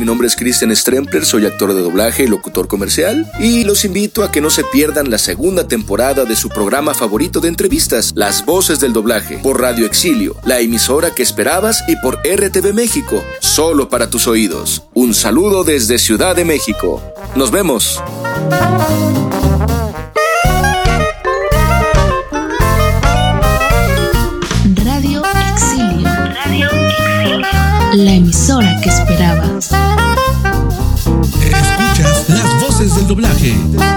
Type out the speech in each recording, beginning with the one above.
Mi nombre es Christian Strempler, soy actor de doblaje y locutor comercial y los invito a que no se pierdan la segunda temporada de su programa favorito de entrevistas, Las Voces del Doblaje, por Radio Exilio, la emisora que esperabas y por RTV México, solo para tus oídos. Un saludo desde Ciudad de México. Nos vemos. Doblaje.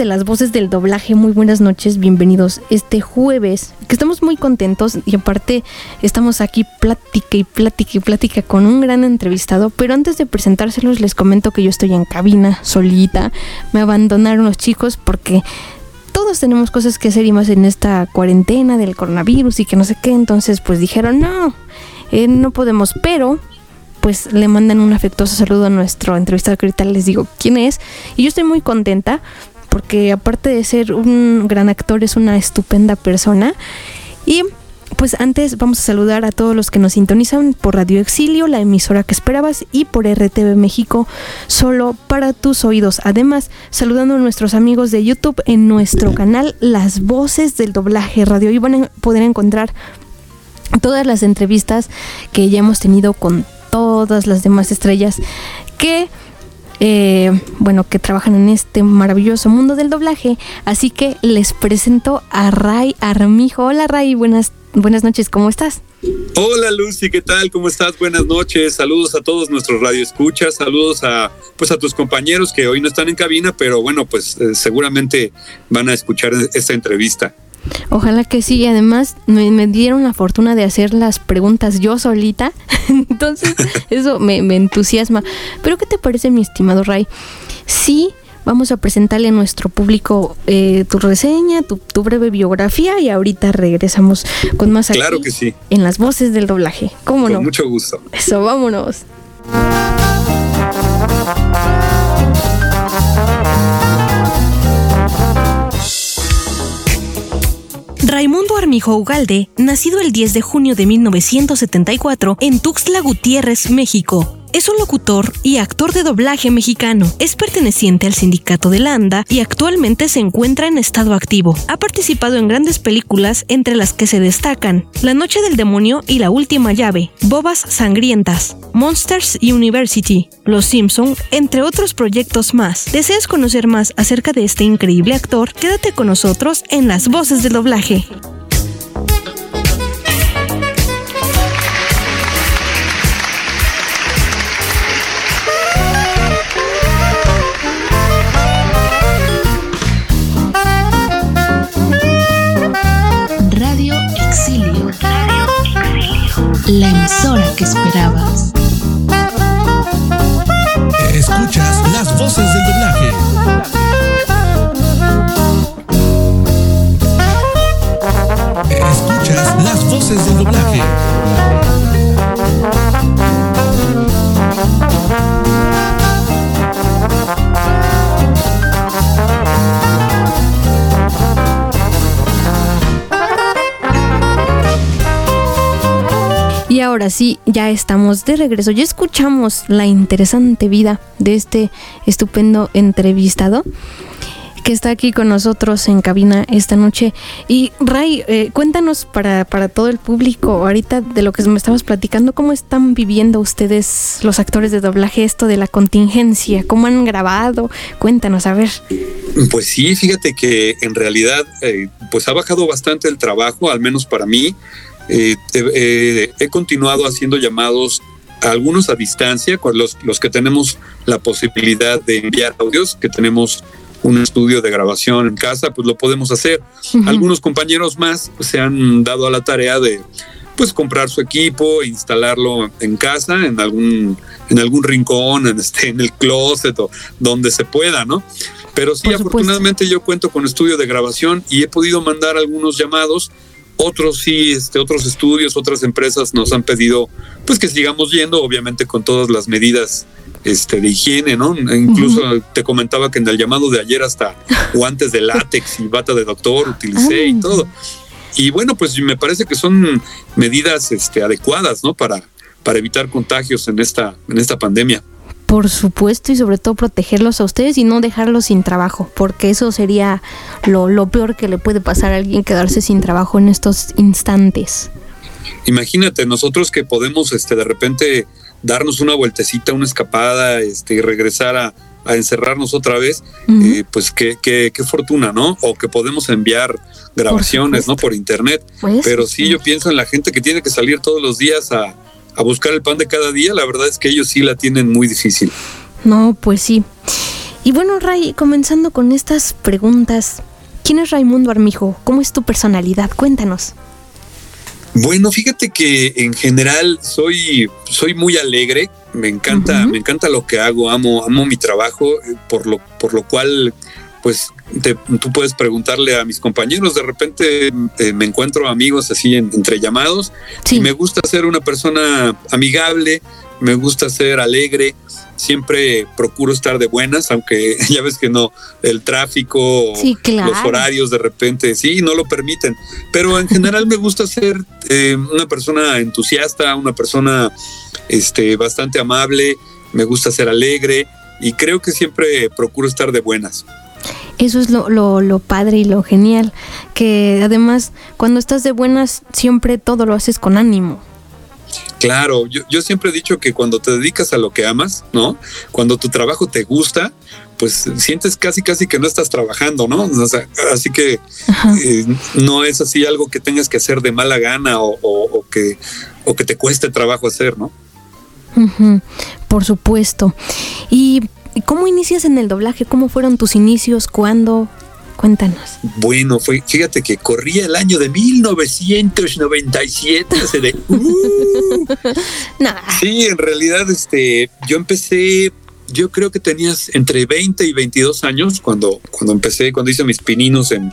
De las voces del doblaje? Muy buenas noches, bienvenidos este jueves, que estamos muy contentos y aparte estamos aquí plática y plática y plática con un gran entrevistado, pero antes de presentárselos les comento que yo estoy en cabina solita, me abandonaron los chicos porque todos tenemos cosas que hacer y más en esta cuarentena del coronavirus y que no sé qué, entonces pues dijeron no, eh, no podemos, pero pues le mandan un afectuoso saludo a nuestro entrevistado que ahorita les digo quién es. Y yo estoy muy contenta porque aparte de ser un gran actor es una estupenda persona. Y pues antes vamos a saludar a todos los que nos sintonizan por Radio Exilio, la emisora que esperabas, y por RTV México, solo para tus oídos. Además, saludando a nuestros amigos de YouTube en nuestro canal Las Voces del Doblaje Radio. Y van a poder encontrar todas las entrevistas que ya hemos tenido con todas las demás estrellas que eh, bueno que trabajan en este maravilloso mundo del doblaje así que les presento a Ray Armijo hola Ray buenas buenas noches cómo estás Hola Lucy, ¿qué tal? ¿Cómo estás? Buenas noches. Saludos a todos nuestros radioescuchas, saludos a pues a tus compañeros que hoy no están en cabina, pero bueno, pues eh, seguramente van a escuchar esta entrevista. Ojalá que sí, y además me, me, dieron la fortuna de hacer las preguntas yo solita, entonces eso me, me, entusiasma. Pero ¿qué te parece, mi estimado Ray? Sí, vamos a presentarle a nuestro público eh, tu reseña, tu, tu, breve biografía y ahorita regresamos con más aquí claro que sí. en las voces del doblaje. ¿Cómo con no? mucho gusto. Eso, vámonos. Raimundo Armijo Ugalde, nacido el 10 de junio de 1974 en Tuxtla Gutiérrez, México. Es un locutor y actor de doblaje mexicano. Es perteneciente al sindicato de la ANDA y actualmente se encuentra en estado activo. Ha participado en grandes películas entre las que se destacan La Noche del Demonio y La Última Llave, Bobas Sangrientas, Monsters University, Los Simpson, entre otros proyectos más. ¿Deseas conocer más acerca de este increíble actor? Quédate con nosotros en las voces del doblaje. La emisora que esperabas. Escuchas las voces del doblaje. Escuchas las voces del doblaje. Ahora sí, ya estamos de regreso. Ya escuchamos la interesante vida de este estupendo entrevistado que está aquí con nosotros en cabina esta noche. Y Ray, eh, cuéntanos para, para todo el público ahorita de lo que me estabas platicando, ¿cómo están viviendo ustedes los actores de doblaje esto de la contingencia? ¿Cómo han grabado? Cuéntanos, a ver. Pues sí, fíjate que en realidad eh, pues ha bajado bastante el trabajo, al menos para mí. Eh, eh, he continuado haciendo llamados a algunos a distancia, con los, los que tenemos la posibilidad de enviar audios, que tenemos un estudio de grabación en casa, pues lo podemos hacer. Algunos compañeros más pues, se han dado a la tarea de pues comprar su equipo, instalarlo en casa, en algún, en algún rincón, en este, en el closet o donde se pueda, ¿no? Pero sí, afortunadamente yo cuento con estudio de grabación y he podido mandar algunos llamados. Otros sí, este, otros estudios, otras empresas nos han pedido, pues que sigamos yendo, obviamente con todas las medidas este, de higiene, ¿no? Incluso te comentaba que en el llamado de ayer hasta guantes de látex y bata de doctor utilicé y todo. Y bueno, pues me parece que son medidas este, adecuadas, ¿no? Para, para evitar contagios en esta, en esta pandemia. Por supuesto, y sobre todo protegerlos a ustedes y no dejarlos sin trabajo, porque eso sería lo, lo peor que le puede pasar a alguien quedarse sin trabajo en estos instantes. Imagínate, nosotros que podemos este, de repente darnos una vueltecita, una escapada, este, y regresar a, a encerrarnos otra vez, eh, pues qué, qué, qué, fortuna, ¿no? O que podemos enviar grabaciones, ¿no? Por internet. Pues, Pero sí, yo pienso en la gente que tiene que salir todos los días a, a buscar el pan de cada día, la verdad es que ellos sí la tienen muy difícil. No, pues sí. Y bueno, Ray, comenzando con estas preguntas, ¿quién es Raimundo Armijo? ¿Cómo es tu personalidad? Cuéntanos. Bueno, fíjate que en general soy, soy muy alegre, me encanta, me encanta lo que hago, amo, amo mi trabajo, eh, por lo, por lo cual, pues tú puedes preguntarle a mis compañeros, de repente eh, me encuentro amigos así entre llamados y me gusta ser una persona amigable, me gusta ser alegre, siempre procuro estar de buenas, aunque ya ves que no, el tráfico, los horarios de repente, sí, no lo permiten. Pero en general me gusta ser eh, una persona entusiasta, una persona este, bastante amable, me gusta ser alegre y creo que siempre procuro estar de buenas. Eso es lo, lo, lo, padre y lo genial, que además cuando estás de buenas siempre todo lo haces con ánimo. Claro, yo, yo, siempre he dicho que cuando te dedicas a lo que amas, ¿no? Cuando tu trabajo te gusta, pues sientes casi, casi que no estás trabajando, ¿no? así que eh, no es así algo que tengas que hacer de mala gana o, que, o que te cueste trabajo hacer, ¿no? Por supuesto. ¿Y cómo inicias en el doblaje? ¿Cómo fueron tus inicios? ¿Cuándo? Cuéntanos. Bueno, fue, fíjate que corría el año de 1997. de, uh. Sí, en realidad, este, yo empecé, yo creo que tenías entre 20 y 22 años cuando, cuando empecé, cuando hice mis pininos en,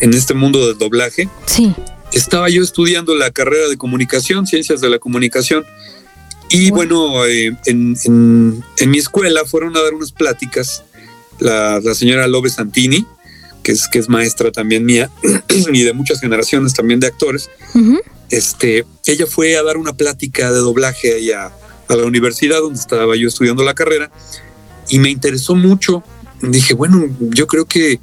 en este mundo del doblaje. Sí. Estaba yo estudiando la carrera de comunicación, ciencias de la comunicación. Y bueno, eh, en, en, en, mi escuela fueron a dar unas pláticas la, la señora Lobe Santini, que es, que es maestra también mía y de muchas generaciones también de actores, este, ella fue a dar una plática de doblaje ahí a, la universidad donde estaba yo estudiando la carrera y me interesó mucho. Dije, bueno, yo creo que,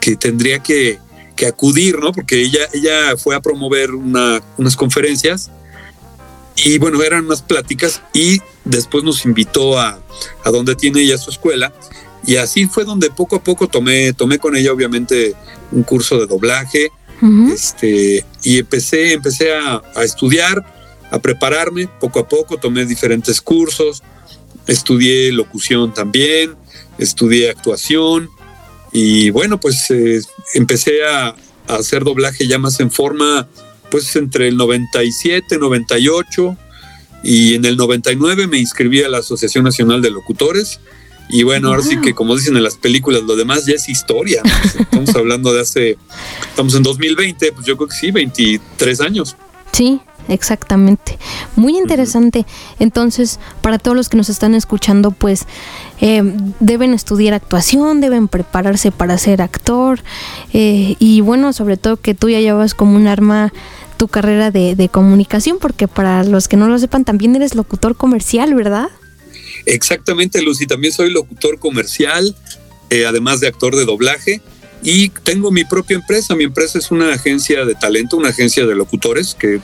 que tendría que, que, acudir, ¿no? Porque ella, ella fue a promover una, unas conferencias y bueno, eran unas pláticas y después nos invitó a, a donde tiene ella su escuela. Y así fue donde poco a poco tomé, tomé con ella obviamente un curso de doblaje, este, y empecé, empecé a, estudiar, a prepararme. Poco a poco, tomé diferentes cursos, estudié locución también, estudié actuación, y bueno, pues eh, empecé a, a, hacer doblaje ya más en forma, pues entre el 97, 98 y en el 99 me inscribí a la Asociación Nacional de Locutores y bueno, ahora sí que como dicen en las películas, lo demás ya es historia. Estamos hablando de hace, estamos en 2020, pues yo creo que sí, 23 años. Sí, exactamente. Muy interesante. Entonces, para todos los que nos están escuchando, pues eh, deben estudiar actuación, deben prepararse para ser actor. Eh, y bueno, sobre todo que tú ya llevas como un arma tu carrera de, de comunicación, porque para los que no lo sepan, también eres locutor comercial, ¿verdad? Exactamente, Lucy. También soy locutor comercial, eh, además de actor de doblaje. Y tengo mi propia empresa. Mi empresa es una agencia de talento, una agencia de locutores que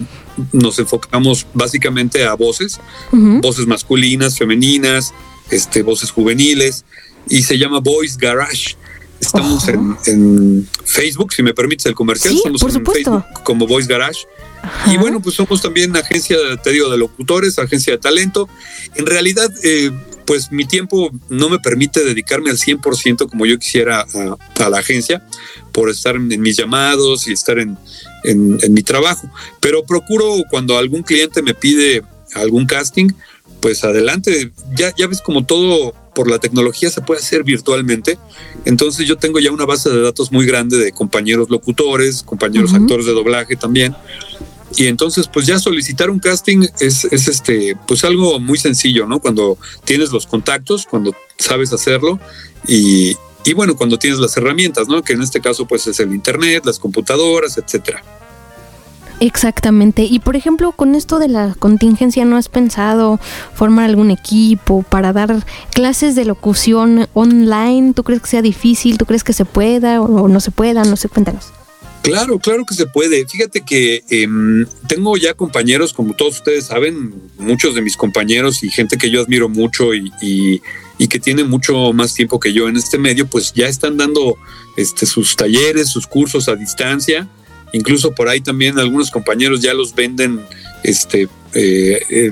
nos enfocamos básicamente a voces, voces masculinas, femeninas, este, voces juveniles, y se llama Voice Garage. Estamos en, Facebook, si me permites el comercial, estamos en Facebook como Voice Garage. Y bueno, pues somos también agencia, te digo, de locutores, agencia de talento. En realidad, eh, pues mi tiempo no me permite dedicarme al 100% como yo quisiera a, la agencia por estar en, mis llamados y estar en, mi trabajo. Pero procuro cuando algún cliente me pide algún casting, pues adelante. Ya, ya ves como todo por la tecnología se puede hacer virtualmente. Entonces yo tengo ya una base de datos muy grande de compañeros locutores, compañeros actores de doblaje también y entonces pues ya solicitar un casting es, es, este pues algo muy sencillo, ¿no? Cuando tienes los contactos, cuando sabes hacerlo y, y, bueno, cuando tienes las herramientas, ¿no? Que en este caso pues es el internet, las computadoras, etcétera. Exactamente. Y por ejemplo, con esto de la contingencia, ¿no has pensado formar algún equipo para dar clases de locución online? ¿Tú crees que sea difícil? ¿Tú crees que se pueda o no se pueda? No sé, cuéntanos. Claro, claro que se puede. Fíjate que em, tengo ya compañeros, como todos ustedes saben, muchos de mis compañeros y gente que yo admiro mucho y, y, que tiene mucho más tiempo que yo en este medio, pues ya están dando este, sus talleres, sus cursos a distancia. Incluso por ahí también algunos compañeros ya los venden este, eh,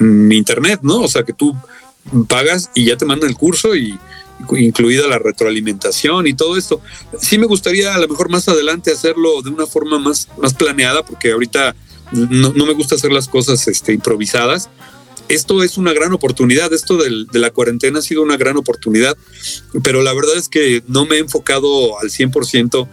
en internet, ¿no? O sea que tú pagas y ya te mandan el curso y, incluida la retroalimentación y todo esto. Sí me gustaría a lo mejor más adelante hacerlo de una forma más, más planeada, porque ahorita no, me gusta hacer las cosas este, improvisadas. Esto es una gran oportunidad, esto de la cuarentena ha sido una gran oportunidad, pero la verdad es que no me he enfocado al 100%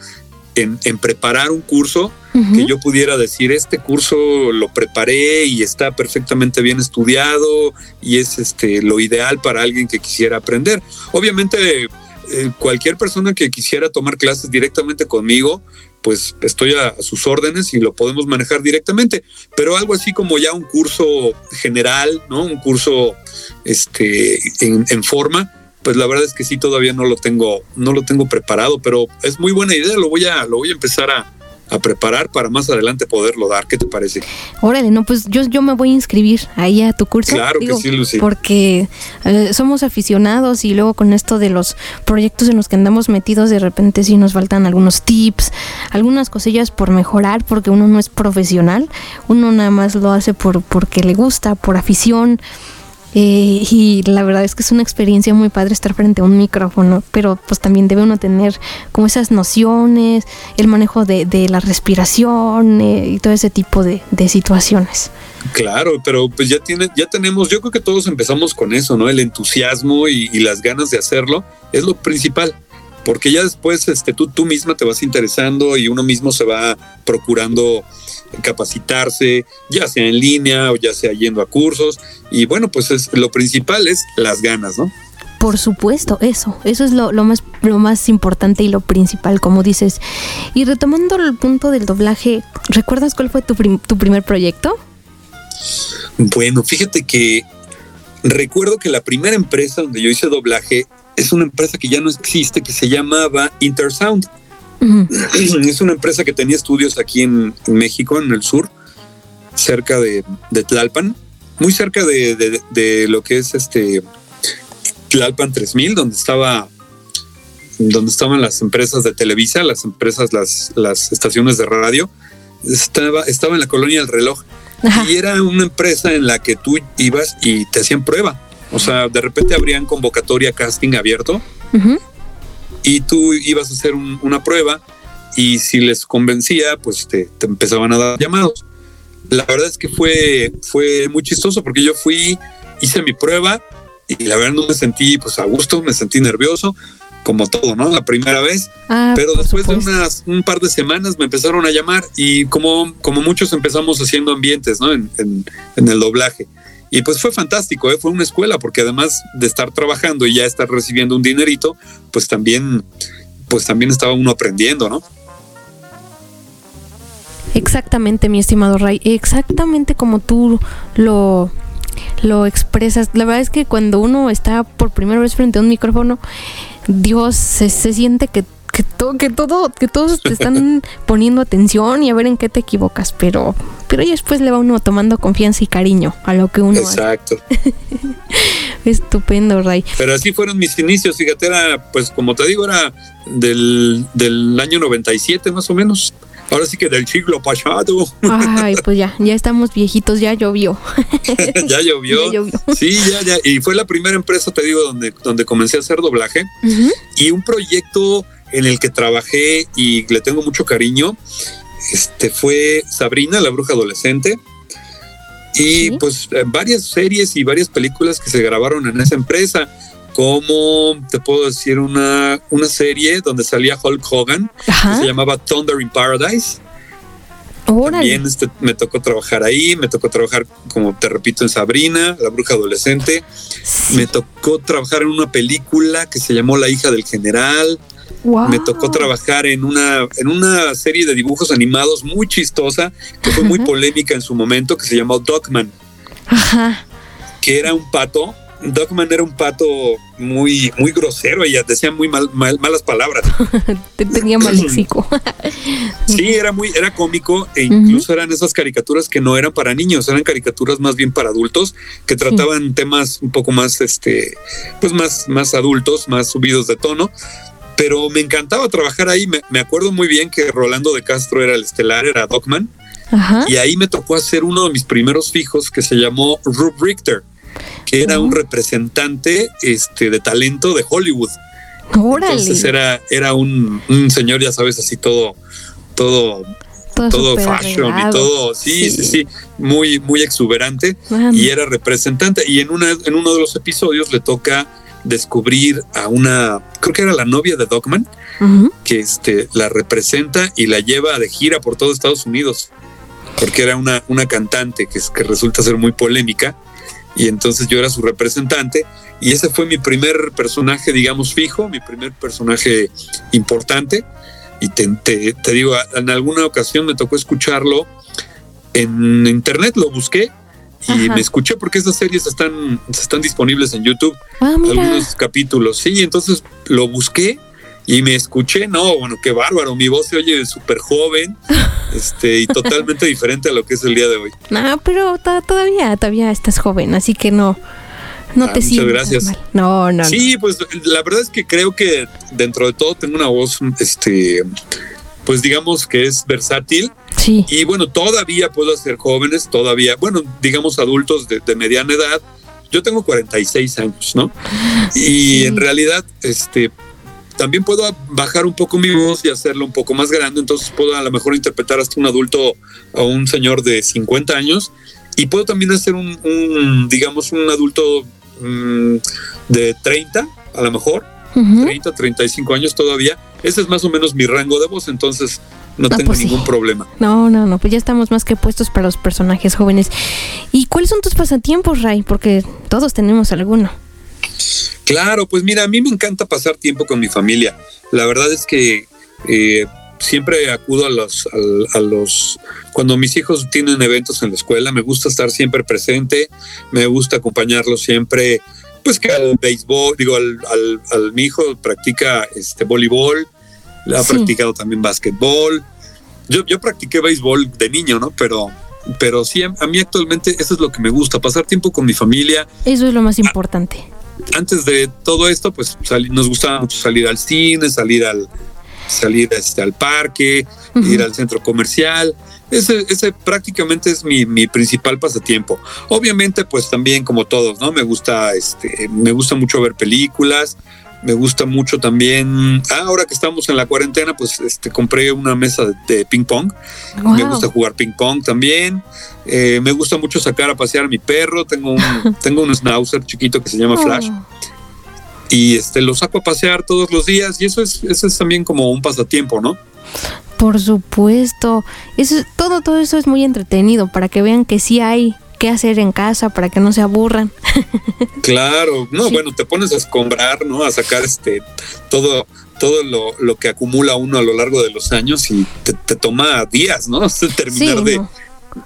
en, en preparar un curso que yo pudiera decir, este curso lo preparé y está perfectamente bien estudiado y es este, lo ideal para alguien que quisiera aprender. Obviamente, eh, cualquier persona que quisiera tomar clases directamente conmigo, pues estoy a, sus órdenes y lo podemos manejar directamente. Pero algo así como ya un curso general, ¿no? Un curso este, en, en forma, pues la verdad es que sí todavía no lo tengo, no lo tengo preparado, pero es muy buena idea, lo voy a, lo voy a empezar a, a preparar para más adelante poderlo dar. ¿Qué te parece? Órale, no, pues yo, yo me voy a inscribir ahí a tu curso. Claro que sí, Lucy. Porque eh, somos aficionados y luego con esto de los proyectos en los que andamos metidos, de repente sí nos faltan algunos tips, algunas cosillas por mejorar, porque uno no es profesional, uno nada más lo hace por porque le gusta, por afición. Eh, y la verdad es que es una experiencia muy padre estar frente a un micrófono, pero pues también debe uno tener como esas nociones, el manejo de, la respiración eh, y todo ese tipo de, situaciones. Claro, pero pues ya tiene, ya tenemos, yo creo que todos empezamos con eso, ¿no? El entusiasmo y las ganas de hacerlo es lo principal porque ya después este, tú, tú misma te vas interesando y uno mismo se va procurando capacitarse, ya sea en línea o ya sea yendo a cursos. Y bueno, pues es, lo principal es las ganas, ¿no? Por supuesto, eso, eso es lo, más, lo más importante y lo principal, como dices. Y retomando el punto del doblaje, ¿recuerdas cuál fue tu, tu primer proyecto? Bueno, fíjate que recuerdo que la primera empresa donde yo hice doblaje es una empresa que ya no existe, que se llamaba Intersound. Es una empresa que tenía estudios aquí en, México, en el sur, cerca de, Tlalpan, muy cerca de, lo que es este Tlalpan 3000, donde estaba donde estaban las empresas de Televisa, las empresas, las, las estaciones de radio, estaba, estaba en la colonia del reloj. Y era una empresa en la que tú ibas y te hacían prueba. O sea, de repente habrían convocatoria casting abierto y tú ibas a hacer una prueba y si les convencía, pues te, empezaban a dar llamados. La verdad es que fue, fue muy chistoso porque yo fui, hice mi prueba y la verdad no me sentí pues a gusto, me sentí nervioso, como todo, ¿no? La primera vez. Ah, pero después de unas un par de semanas me empezaron a llamar y como, como muchos empezamos haciendo ambientes, ¿no? En, en el doblaje. Y pues fue fantástico, ¿eh? fue una escuela, porque además de estar trabajando y ya estar recibiendo un dinerito, pues también, pues también estaba uno aprendiendo, ¿no? Exactamente, mi estimado Ray, exactamente como tú lo, lo expresas. La verdad es que cuando uno está por primera vez frente a un micrófono, Dios se, se siente que que, todo, que, todo, que todos te están poniendo atención y a ver en qué te equivocas, pero, pero después le va uno tomando confianza y cariño a lo que uno Exacto. Estupendo, Ray. Pero así fueron mis inicios, fíjate, era, pues como te digo, era del, del año 97 más o menos. ahora sí que del siglo pasado. Ay, pues ya, ya estamos viejitos, ya llovió. ya llovió. Ya llovió. Sí, ya, ya. Y fue la primera empresa, te digo, donde, donde comencé a hacer doblaje. Y un proyecto en el que trabajé y le tengo mucho cariño, este fue Sabrina, la bruja adolescente. Y Sí. pues varias series y varias películas que se grabaron en esa empresa. Como te puedo decir, una, una serie donde salía Hulk Hogan, que se llamaba Thunder in Paradise. Órale. También este, me tocó trabajar ahí, me tocó trabajar, como te repito, en Sabrina, la bruja adolescente. Sí. Me tocó trabajar en una película que se llamó La hija del general. Me tocó trabajar en una, en una serie de dibujos animados muy chistosa, que fue muy polémica en su momento, que se llamó Dogman, Ajá. que era un pato. Dogman era un pato muy, muy grosero y decía muy mal- mal- malas palabras. Te tenía mal léxico. Sí, era muy, era cómico e incluso eran esas caricaturas que no eran para niños, eran caricaturas más bien para adultos que trataban temas un poco más, este, pues más, más adultos, más subidos de tono. Pero me encantaba trabajar ahí. Me, me acuerdo muy bien que Rolando de Castro era el estelar, era Dogman, Ajá. y ahí me tocó hacer uno de mis primeros fijos que se llamó Rube Richter, que era un representante este, de talento de Hollywood. Órale. Entonces era, era un, un señor, ya sabes, así todo, todo todo fashion y todo, sí, sí, sí, muy, muy exuberante y era representante. Y en una, en uno de los episodios le toca descubrir a una, creo que era la novia de Dogman, que este la representa y la lleva de gira por todo Estados Unidos, porque era una, una cantante que, es- que resulta ser muy polémica. Y entonces yo era su representante y ese fue mi primer personaje, digamos, fijo, mi primer personaje importante. Y te, te- te digo, en alguna ocasión me tocó escucharlo en internet, lo busqué y Ajá. me escuché porque esas series están, están disponibles en YouTube Ah, algunos capítulos. Sí, entonces lo busqué y me escuché. No, bueno, qué bárbaro. Mi voz se oye súper joven este, y totalmente diferente a lo que es el día de hoy. No, pero to- todavía, todavía estás joven, así que no, no Ah, te muchas gracias. mal. No, no, no. Sí, pues la verdad es que creo que dentro de todo tengo una voz, este, pues digamos que es versátil. Sí. Y bueno, todavía puedo hacer jóvenes, todavía, bueno, digamos adultos de, de mediana edad. Yo tengo 46 años, ¿no? Y en realidad, este, también puedo bajar un poco mi voz y hacerlo un poco más grande, entonces puedo a lo mejor interpretar hasta un adulto o un señor de 50 años y puedo también hacer un, un, digamos, un adulto mm, de 30, a lo mejor, Ujú. 30, 35 años todavía. Ese es más o menos mi rango de voz, entonces no tengo pues sí. ningún problema. No, no, no, pues ya estamos más que puestos para los personajes jóvenes. ¿Y cuáles son tus pasatiempos, Ray? Porque todos tenemos alguno. Claro, pues mira, a mí me encanta pasar tiempo con mi familia. La verdad es que eh, siempre acudo a los, al- a, los, cuando mis hijos tienen eventos en la escuela, me gusta estar siempre presente, me gusta acompañarlos siempre, pues que al béisbol, digo, al, al, al- mi hijo practica este voleibol, ha Sí. practicado también básquetbol. Yo, yo practiqué béisbol de niño, ¿no? Pero, pero sí, a, mí actualmente eso es lo que me gusta, pasar tiempo con mi familia, Eso es lo más importante. antes de todo esto, pues nos gustaba mucho salir al cine, salir al salir este, al parque, Ujú. ir al centro comercial. Ese, ese prácticamente es mi, mi principal pasatiempo. Obviamente, pues también como todos, ¿no? Me gusta, este, me gusta mucho ver películas. Me gusta mucho también. ah, ahora que estamos en la cuarentena, pues este, compré una mesa de, de ping pong. Me gusta jugar ping pong también. Eh, me gusta mucho sacar a pasear a mi perro. Tengo un, tengo un schnauzer chiquito que se llama Flash Oh, y este lo saco a pasear todos los días y eso es eso es también como un pasatiempo, ¿no? por supuesto. Eso, es- todo, todo eso es muy entretenido para que vean que sí hay que hacer en casa, para que no se aburran. Claro, no, Sí. bueno, te pones a escombrar, ¿no? A sacar este todo todo lo, lo que acumula uno a lo largo de los años y te, te toma días, ¿no? Terminar Sí, de, no.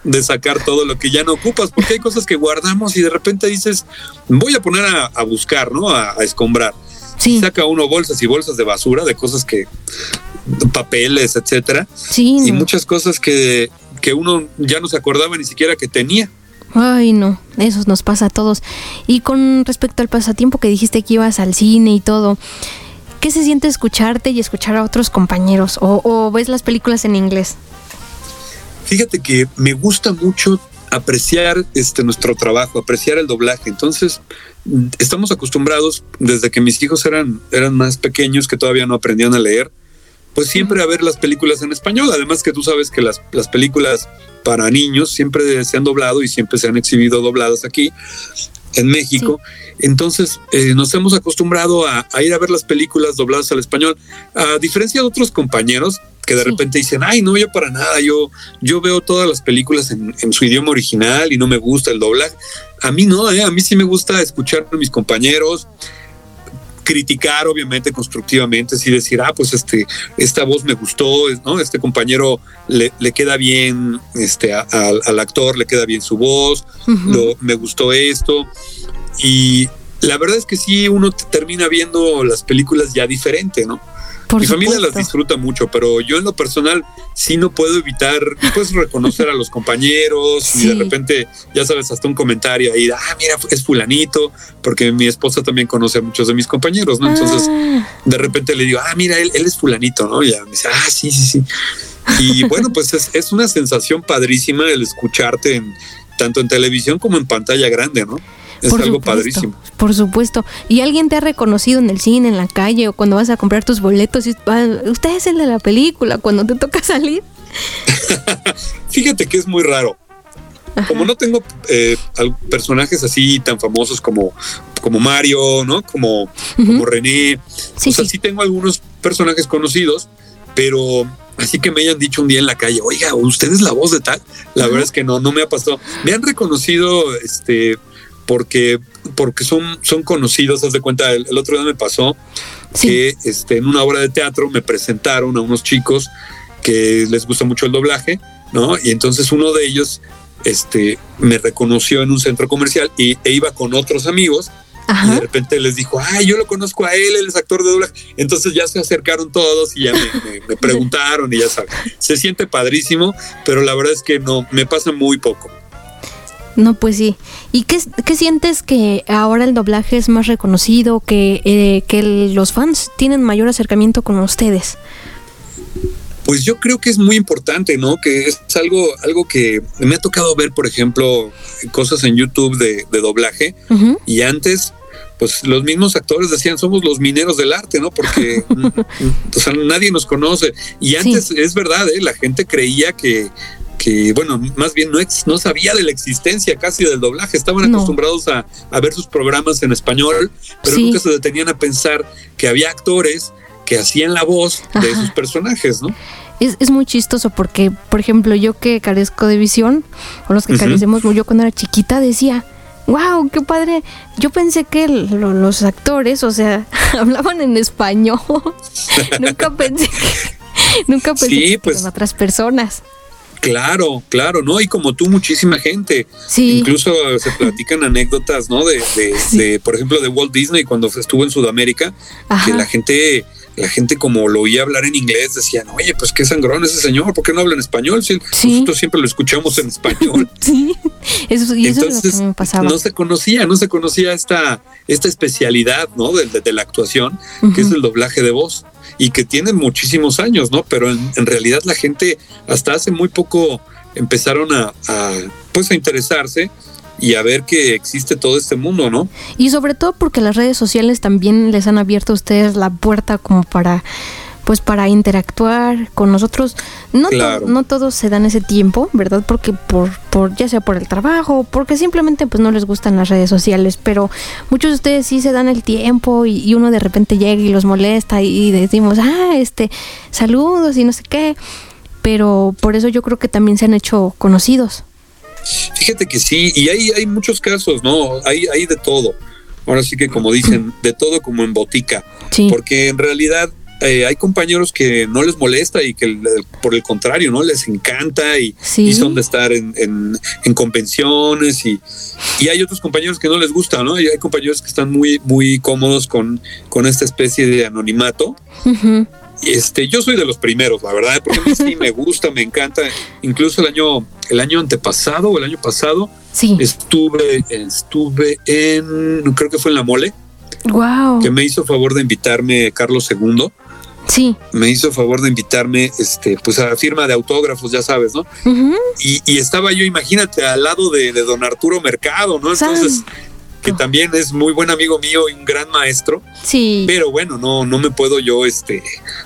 de sacar todo lo que ya no ocupas, porque hay cosas que guardamos y de repente dices, voy a poner a, a buscar, ¿no? A, a escombrar. Sí, Saca uno bolsas y bolsas de basura, de cosas que, papeles, etcétera, sí. y no. muchas cosas que, que uno ya no se acordaba ni siquiera que tenía. Ay, no, eso nos pasa a todos. Y con respecto al pasatiempo que dijiste que ibas al cine y todo, ¿qué se siente escucharte y escuchar a otros compañeros? ¿O, o ves las películas en inglés? Fíjate que me gusta mucho apreciar este nuestro trabajo, apreciar el doblaje. Entonces, estamos acostumbrados desde que mis hijos eran eran más pequeños que todavía no aprendían a leer, pues siempre a ver las películas en español. Además que tú sabes que las, las películas para niños siempre se han doblado y siempre se han exhibido dobladas aquí en México. Entonces eh, nos hemos acostumbrado a, a, ir a ver las películas dobladas al español. A diferencia de otros compañeros que de sí. repente dicen, ay, no, yo para nada, yo, yo veo todas las películas en, en, su idioma original y no me gusta el doblaje. A mí no, eh, a mí sí me gusta escuchar a mis compañeros, criticar obviamente constructivamente, sí decir, ah, pues este, esta voz me gustó, ¿no? Este compañero le, le queda bien, este, a, a, al actor le queda bien su voz, uh -huh. lo, me gustó esto. Y la verdad es que sí, uno termina viendo las películas ya diferente, ¿no? Por Mi supuesto. familia las disfruta mucho, pero yo en lo personal sí no puedo evitar pues reconocer a los compañeros sí. y de repente, ya sabes, hasta un comentario ahí, ah, mira, es fulanito, porque mi esposa también conoce a muchos de mis compañeros, ¿no? Entonces, ah. de repente le digo, ah, mira, él, él es fulanito, ¿no? Y ya me dice, ah, sí, sí, sí. Y bueno, pues es, es una sensación padrísima el escucharte en, tanto en televisión como en pantalla grande, ¿no? Es por algo supuesto, padrísimo. Por supuesto. ¿Y alguien te ha reconocido en el cine, en la calle o cuando vas a comprar tus boletos? Y, ah, usted es el de la película cuando te toca salir. Fíjate que es muy raro. Ajá. Como no tengo eh, personajes así tan famosos como, como Mario, ¿no? Como, uh -huh. como René. Sí, o sea, sí. sí tengo algunos personajes conocidos, pero así que me hayan dicho un día en la calle, oiga, usted es la voz de tal. La uh -huh. verdad es que no, no me ha pasado. Me han reconocido, este, porque, porque son, son conocidos, haz de cuenta, el, el otro día me pasó sí. que este, en una obra de teatro me presentaron a unos chicos que les gusta mucho el doblaje, ¿no? Y entonces uno de ellos este, me reconoció en un centro comercial y, e iba con otros amigos Ajá. y de repente les dijo, ay, yo lo conozco a él, él es actor de doblaje. Entonces ya se acercaron todos y ya me, me, me preguntaron y ya sabes, se siente padrísimo, pero la verdad es que no, me pasa muy poco. No, pues sí. ¿Y qué, qué, sientes que ahora el doblaje es más reconocido, que, eh, que el, los fans tienen mayor acercamiento con ustedes? Pues yo creo que es muy importante, ¿no? Que es algo, algo que me ha tocado ver, por ejemplo, cosas en YouTube de, de doblaje. Uh -huh. Y antes, pues los mismos actores decían, somos los mineros del arte, ¿no? Porque o sea, nadie nos conoce. Y antes, sí. es verdad, ¿eh? la gente creía que, que, bueno, más bien no, ex, no sabía de la existencia casi del doblaje, estaban no. acostumbrados a, a, ver sus programas en español, pero sí. nunca se detenían a pensar que había actores que hacían la voz Ajá. de sus personajes, ¿no? Es, es, muy chistoso porque, por ejemplo, yo que carezco de visión, o los que uh -huh. carecemos, yo cuando era chiquita decía, wow, qué padre. Yo pensé que lo, los actores, o sea, hablaban en español. nunca pensé que, nunca pensé sí, que pues, otras personas. Claro, claro, ¿no? Y como tú, muchísima gente. Sí. Incluso se platican anécdotas, ¿no? De, de, sí. de, por ejemplo, de Walt Disney cuando estuvo en Sudamérica, Ajá. que la gente la gente como lo oía hablar en inglés decían, oye, pues qué sangrón ese señor, ¿por qué no habla en español? Si sí. nosotros siempre lo escuchamos en español. sí, eso, y eso Entonces, es lo que me pasaba. No se conocía, no se conocía esta, esta especialidad, ¿no? De, de, la actuación, uh -huh. que es el doblaje de voz y que tiene muchísimos años, ¿no? Pero en, en realidad la gente hasta hace muy poco empezaron a, a pues a interesarse y a ver que existe todo este mundo, ¿no? Y sobre todo porque las redes sociales también les han abierto a ustedes la puerta como para pues para interactuar con nosotros. No, claro. to no todos se dan ese tiempo, ¿verdad? Porque por, por, ya sea por el trabajo, porque simplemente pues no les gustan las redes sociales, pero muchos de ustedes sí se dan el tiempo y, y uno de repente llega y los molesta y, y decimos, ah, este, saludos y no sé qué. Pero por eso yo creo que también se han hecho conocidos. Fíjate que sí, y hay, hay muchos casos, ¿no? Hay, hay de todo. Ahora sí que como dicen, de todo como en botica. Sí. Porque en realidad eh, hay compañeros que no les molesta y que por el contrario, ¿no? Les encanta y, sí. y son de estar en, en, en convenciones y, y, hay otros compañeros que no les gusta, ¿no? Y hay compañeros que están muy, muy cómodos con, con esta especie de anonimato. Uh -huh. Este, yo soy de los primeros, la verdad, porque a mí sí me gusta, me encanta. Incluso el año, el año antepasado o el año pasado, sí. estuve, estuve en, creo que fue en la mole, Wow. que me hizo favor de invitarme Carlos II. Sí. Me hizo favor de invitarme, este, pues a la firma de autógrafos, ya sabes, ¿no? Y, y estaba yo, imagínate, al lado de, de don Arturo Mercado, ¿no? Entonces, que también es muy buen amigo mío y un gran maestro. Sí. Pero bueno, no, no me puedo yo, este,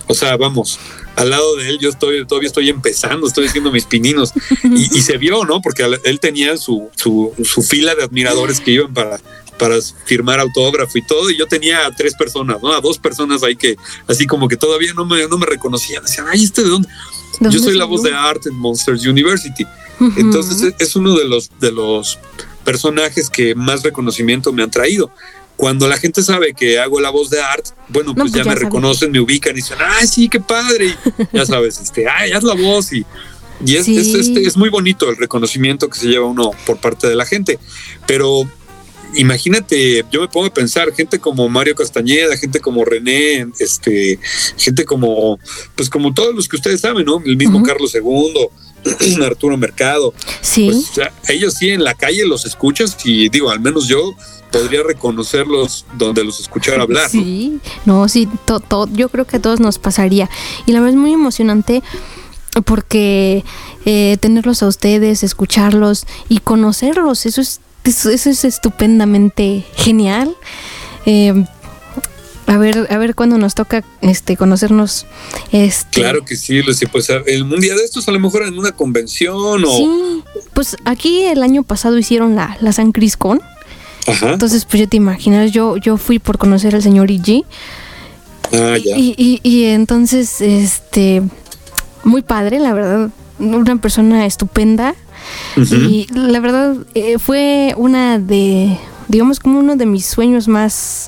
o sea, vamos, al lado de él yo estoy, todavía estoy empezando, estoy haciendo mis pininos y, y se vio, ¿no? Porque él tenía su, su, su fila de admiradores que iban para, para firmar autógrafo y todo, y yo tenía a tres personas, ¿no? A dos personas ahí que, así como que todavía no me, no me reconocían, decían, ay, ¿este de dónde? ¿De Yo dónde soy la voz de Art en Monsters University. Ujú. Entonces es- es uno de los, de los personajes que más reconocimiento me han traído. Cuando la gente sabe que hago la voz de Art, bueno, No, pues, pues ya, ya me sabe. reconocen, me ubican y dicen, ay, sí, qué padre. Y ya sabes, este, ay, haz la voz y, y es, Sí. es, este, es muy bonito el reconocimiento que se lleva uno por parte de la gente. Pero imagínate, yo me pongo a pensar, gente como Mario Castañeda, gente como René, este, gente como, pues como todos los que ustedes saben, ¿no? El mismo. Carlos II, Arturo Mercado, Sí. pues, o sea, ellos sí en la calle los escuchas y digo, al menos yo podría reconocerlos donde los escuchara hablar. Sí, no, sí, to- to- yo creo que a todos nos pasaría. Y la verdad es muy emocionante porque eh, tenerlos a ustedes, escucharlos y conocerlos, eso es, eso, eso es estupendamente genial. Eh, a ver, a ver cuándo nos toca este conocernos. Este, Claro que sí, Lucy, pues el un día de estos a lo mejor en una convención o... Sí, pues aquí el año pasado hicieron la, la San Criscón. Ajá. Entonces, pues ya te imaginas, yo, yo fui por conocer al señor Ig. Ah, ya. Y, y, y entonces, este, muy padre, la verdad, una persona estupenda. Y la verdad, eh, fue una de, digamos, como uno de mis sueños más,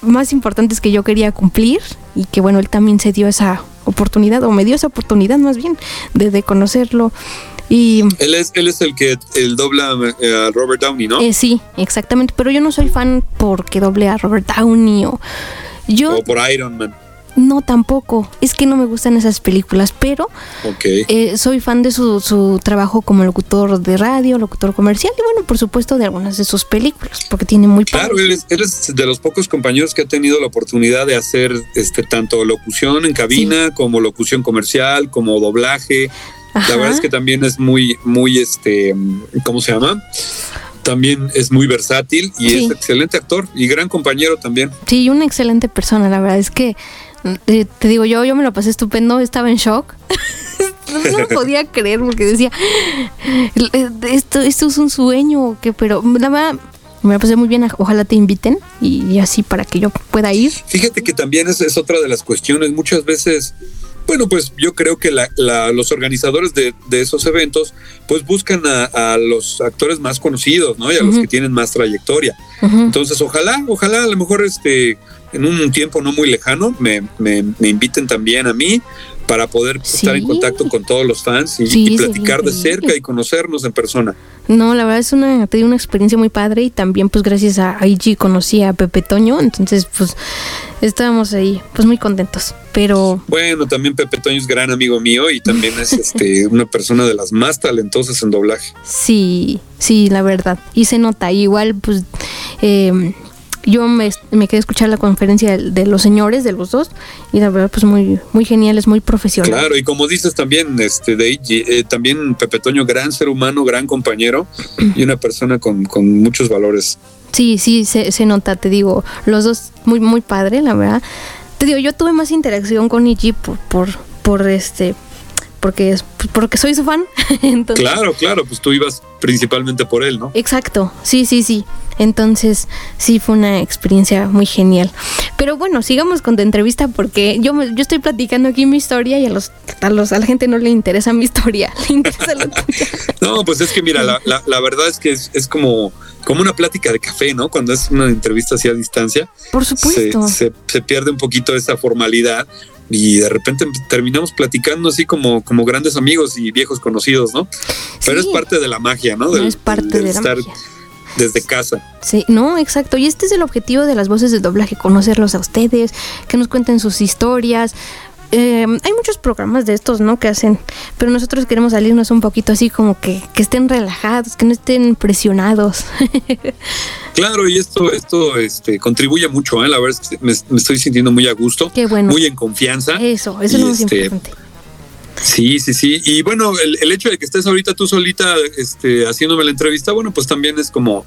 más importantes que yo quería cumplir. Y que bueno, él también se dio esa oportunidad, o me dio esa oportunidad más bien, de, de conocerlo. Y Él es, él es el que el dobla eh, a Robert Downey, ¿no? eh, sí, exactamente, pero yo no soy fan porque doble a Robert Downey o... Yo O por Iron Man. No tampoco, es que no me gustan esas películas, pero Ok. eh, soy fan de su, su trabajo como locutor de radio, locutor comercial y bueno, por supuesto de algunas de sus películas, porque tiene muy Claro, él es, él es de los pocos compañeros que ha tenido la oportunidad de hacer este tanto locución en cabina como locución comercial, como doblaje. Ajá. La verdad es que también es muy, muy, este, ¿cómo se llama? También es muy versátil y Sí. es excelente actor y gran compañero también. Sí, una excelente persona, la verdad es que eh, te digo, yo, yo me lo pasé estupendo, estaba en shock. no lo podía creer porque decía, "Eh, esto, esto es un sueño, que pero la verdad me la pasé muy bien, ojalá te inviten y, y así para que yo pueda ir. Fíjate que también es, es otra de las cuestiones. Muchas veces, bueno, pues yo creo que la- la- los organizadores de, de esos eventos, pues buscan a, a los actores más conocidos, ¿no? Y a los que tienen más trayectoria. Entonces, ojalá, ojalá a lo mejor este, en un tiempo no muy lejano me, me- me inviten también a mí para poder estar en contacto con todos los fans y, Sí, y sería platicar de cerca y conocernos en persona. No, la verdad es una, te una experiencia muy padre y también pues gracias a IG conocí a Pepe Toño, entonces pues estábamos ahí pues muy contentos, pero Bueno, también Pepe Toño es gran amigo mío y también es este, una persona de las más talentosas en doblaje. sí, sí, la verdad, y se nota, igual pues eh, yo me, me quedé a escuchar la conferencia de, de los señores, de los dos, y la verdad pues muy, muy genial, es muy profesional. Claro, y como dices también, este, de eh, también Pepe Toño, gran ser humano, gran compañero y una persona con, con muchos valores. Sí, sí, se, se nota, te digo, los dos muy, muy padre, la verdad. Te digo, yo tuve más interacción con Iggy por, por, por este, porque, es- porque soy su fan. Entonces, Claro, claro, pues tú ibas principalmente por él, ¿no? Exacto, sí, sí, sí. Entonces, sí, fue una experiencia muy genial. Pero bueno, sigamos con tu entrevista porque yo, me- yo estoy platicando aquí mi historia y a, los, a, los, a la gente no le interesa mi historia, le interesa. No, pues es que mira, la, la, la verdad es que es, es como, como una plática de café, ¿no? Cuando es una entrevista así a distancia, Por se, supuesto. se, se pierde un poquito esa formalidad y de repente terminamos platicando así como, como grandes amigos y viejos conocidos, ¿no? Pero Sí. es parte de la magia, ¿no? Es parte del de la estar magia. desde casa. Sí, no, exacto. Y este es el objetivo de las voces de doblaje, conocerlos a ustedes, que nos cuenten sus historias. Eh, hay muchos programas de estos, ¿no? Que hacen, pero nosotros queremos salirnos un poquito así como que, que estén relajados, que no estén presionados. Claro, y esto, esto este, contribuye mucho, ¿eh? la verdad es que me, me estoy sintiendo muy a gusto, Qué bueno. muy en confianza. Eso, eso es Y lo más este, importante. Sí, sí, sí. Y bueno, el, el hecho de que estés ahorita tú solita este, haciéndome la entrevista, bueno, pues también es como,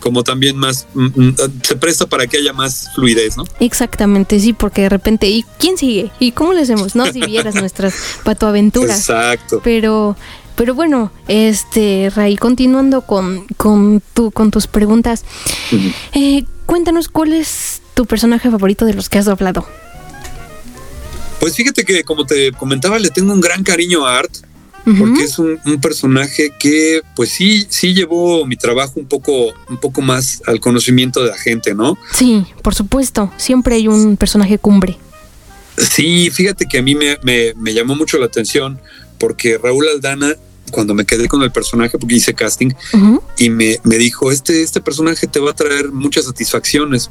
como también más, mm, mm, se presta para que haya más fluidez, ¿no? Exactamente, sí, porque de repente, ¿y quién sigue? ¿Y cómo le hacemos? No, si vieras nuestras patoaventuras. Exacto. Pero, pero bueno, este, Ray, continuando con, con, tu, con tus preguntas, eh, cuéntanos cuál es tu personaje favorito de los que has doblado. Pues fíjate que, como te comentaba, le tengo un gran cariño a Art, Porque es un, un personaje que, pues sí, sí llevó mi trabajo un poco, un poco más al conocimiento de la gente, ¿no? Sí, por supuesto, siempre hay un personaje cumbre. Sí, fíjate que a mí me, me- me llamó mucho la atención porque Raúl Aldana, cuando me quedé con el personaje, porque hice casting, y me, me dijo, este, este personaje te va a traer muchas satisfacciones.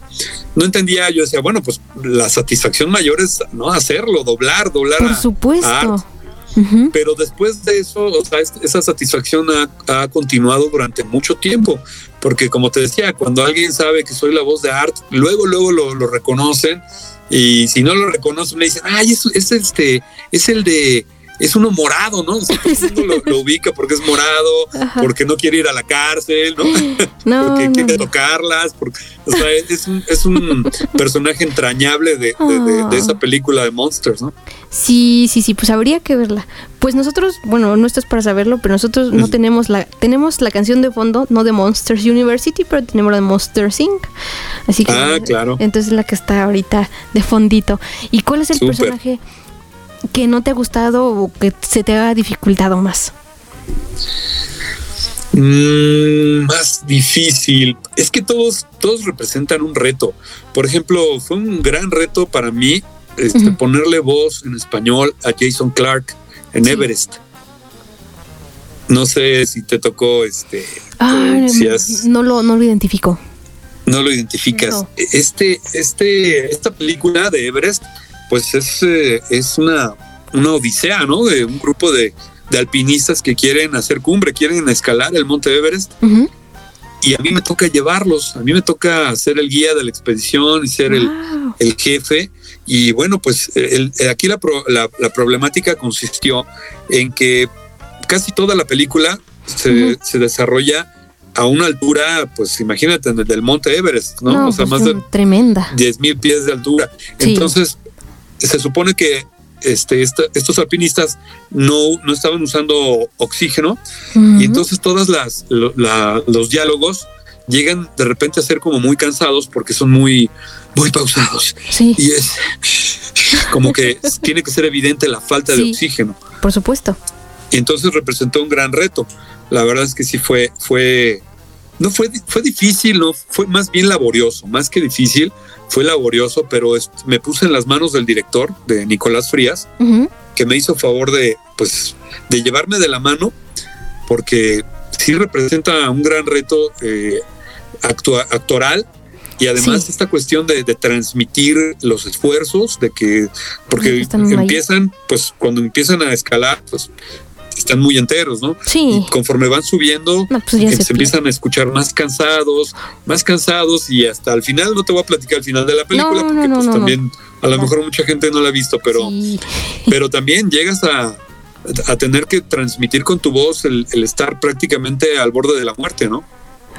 No entendía, yo decía, bueno, pues la satisfacción mayor es no hacerlo, doblar, doblar. Por a- supuesto. a Ujú. Pero después de eso, o sea, es- esa satisfacción ha, ha continuado durante mucho tiempo, porque como te decía, cuando alguien sabe que soy la voz de Art, luego, luego lo, lo reconocen y si no lo reconocen me dicen, ay, es, es este, es el de, es uno morado, ¿no? O sea, todo el mundo lo, lo ubica porque es morado, Ajá. porque no quiere ir a la cárcel, ¿no? No, porque no, quiere tocarlas, porque, o sea, es un, es un personaje entrañable de, de- de- de esa película de Monsters, ¿no? Sí, sí, sí, pues habría que verla. Pues nosotros, bueno, no esto es para saberlo, pero nosotros no tenemos la, tenemos la canción de fondo, no de Monsters University, pero tenemos la de Monsters Inc. Así que Ah, claro. entonces es la que está ahorita de fondito. ¿Y cuál es el personaje que no te ha gustado o que se te ha dificultado más? Mm, más difícil. Es que todos, todos representan un reto. Por ejemplo, fue un gran reto para mí este, Ujú. ponerle voz en español a Jason Clark en Sí. Everest. No sé si te tocó, este, Ah, si has- no lo, no lo identifico. no lo identificas. No. Este, este, esta película de Everest, pues es, eh, es una, una odisea, ¿no? De un grupo de, de alpinistas que quieren hacer cumbre, quieren escalar el monte Everest Ujú. y a mí me toca llevarlos, a mí me toca ser el guía de la expedición y ser el, Wow. el jefe. Y bueno, pues el- aquí la, pro- la- la problemática consistió en que casi toda la película se, desarrolla a una altura, pues imagínate, en el del monte Everest, ¿no? No, o sea, pues, más de tremenda. 10 mil pies de altura. Sí. Entonces, se supone que este, esta- estos alpinistas no, no estaban usando oxígeno y entonces todas las lo- la- los diálogos llegan de repente a ser como muy cansados porque son muy muy pausados. Sí, y es como que tiene que ser evidente la falta de oxígeno. por supuesto. y entonces representó un gran reto. La verdad es que sí fue fue no fue fue difícil no fue más bien laborioso más que difícil fue laborioso pero es- me puse en las manos del director de Nicolás Frías que me hizo favor de, pues, de llevarme de la mano, porque sí representa un gran reto eh, actua- actoral y además Sí. esta cuestión de, de transmitir los esfuerzos, de que, porque ahí. empiezan, pues cuando empiezan a escalar, pues están muy enteros, ¿no? Sí. Y conforme van subiendo, No, pues se se empiezan a escuchar más cansados, más cansados y hasta al final, no te voy a platicar el final de la película, No, porque pues también a lo mejor mucha gente no la ha visto, pero Sí. pero también llegas a, a tener que transmitir con tu voz el, el estar prácticamente al borde de la muerte, ¿no?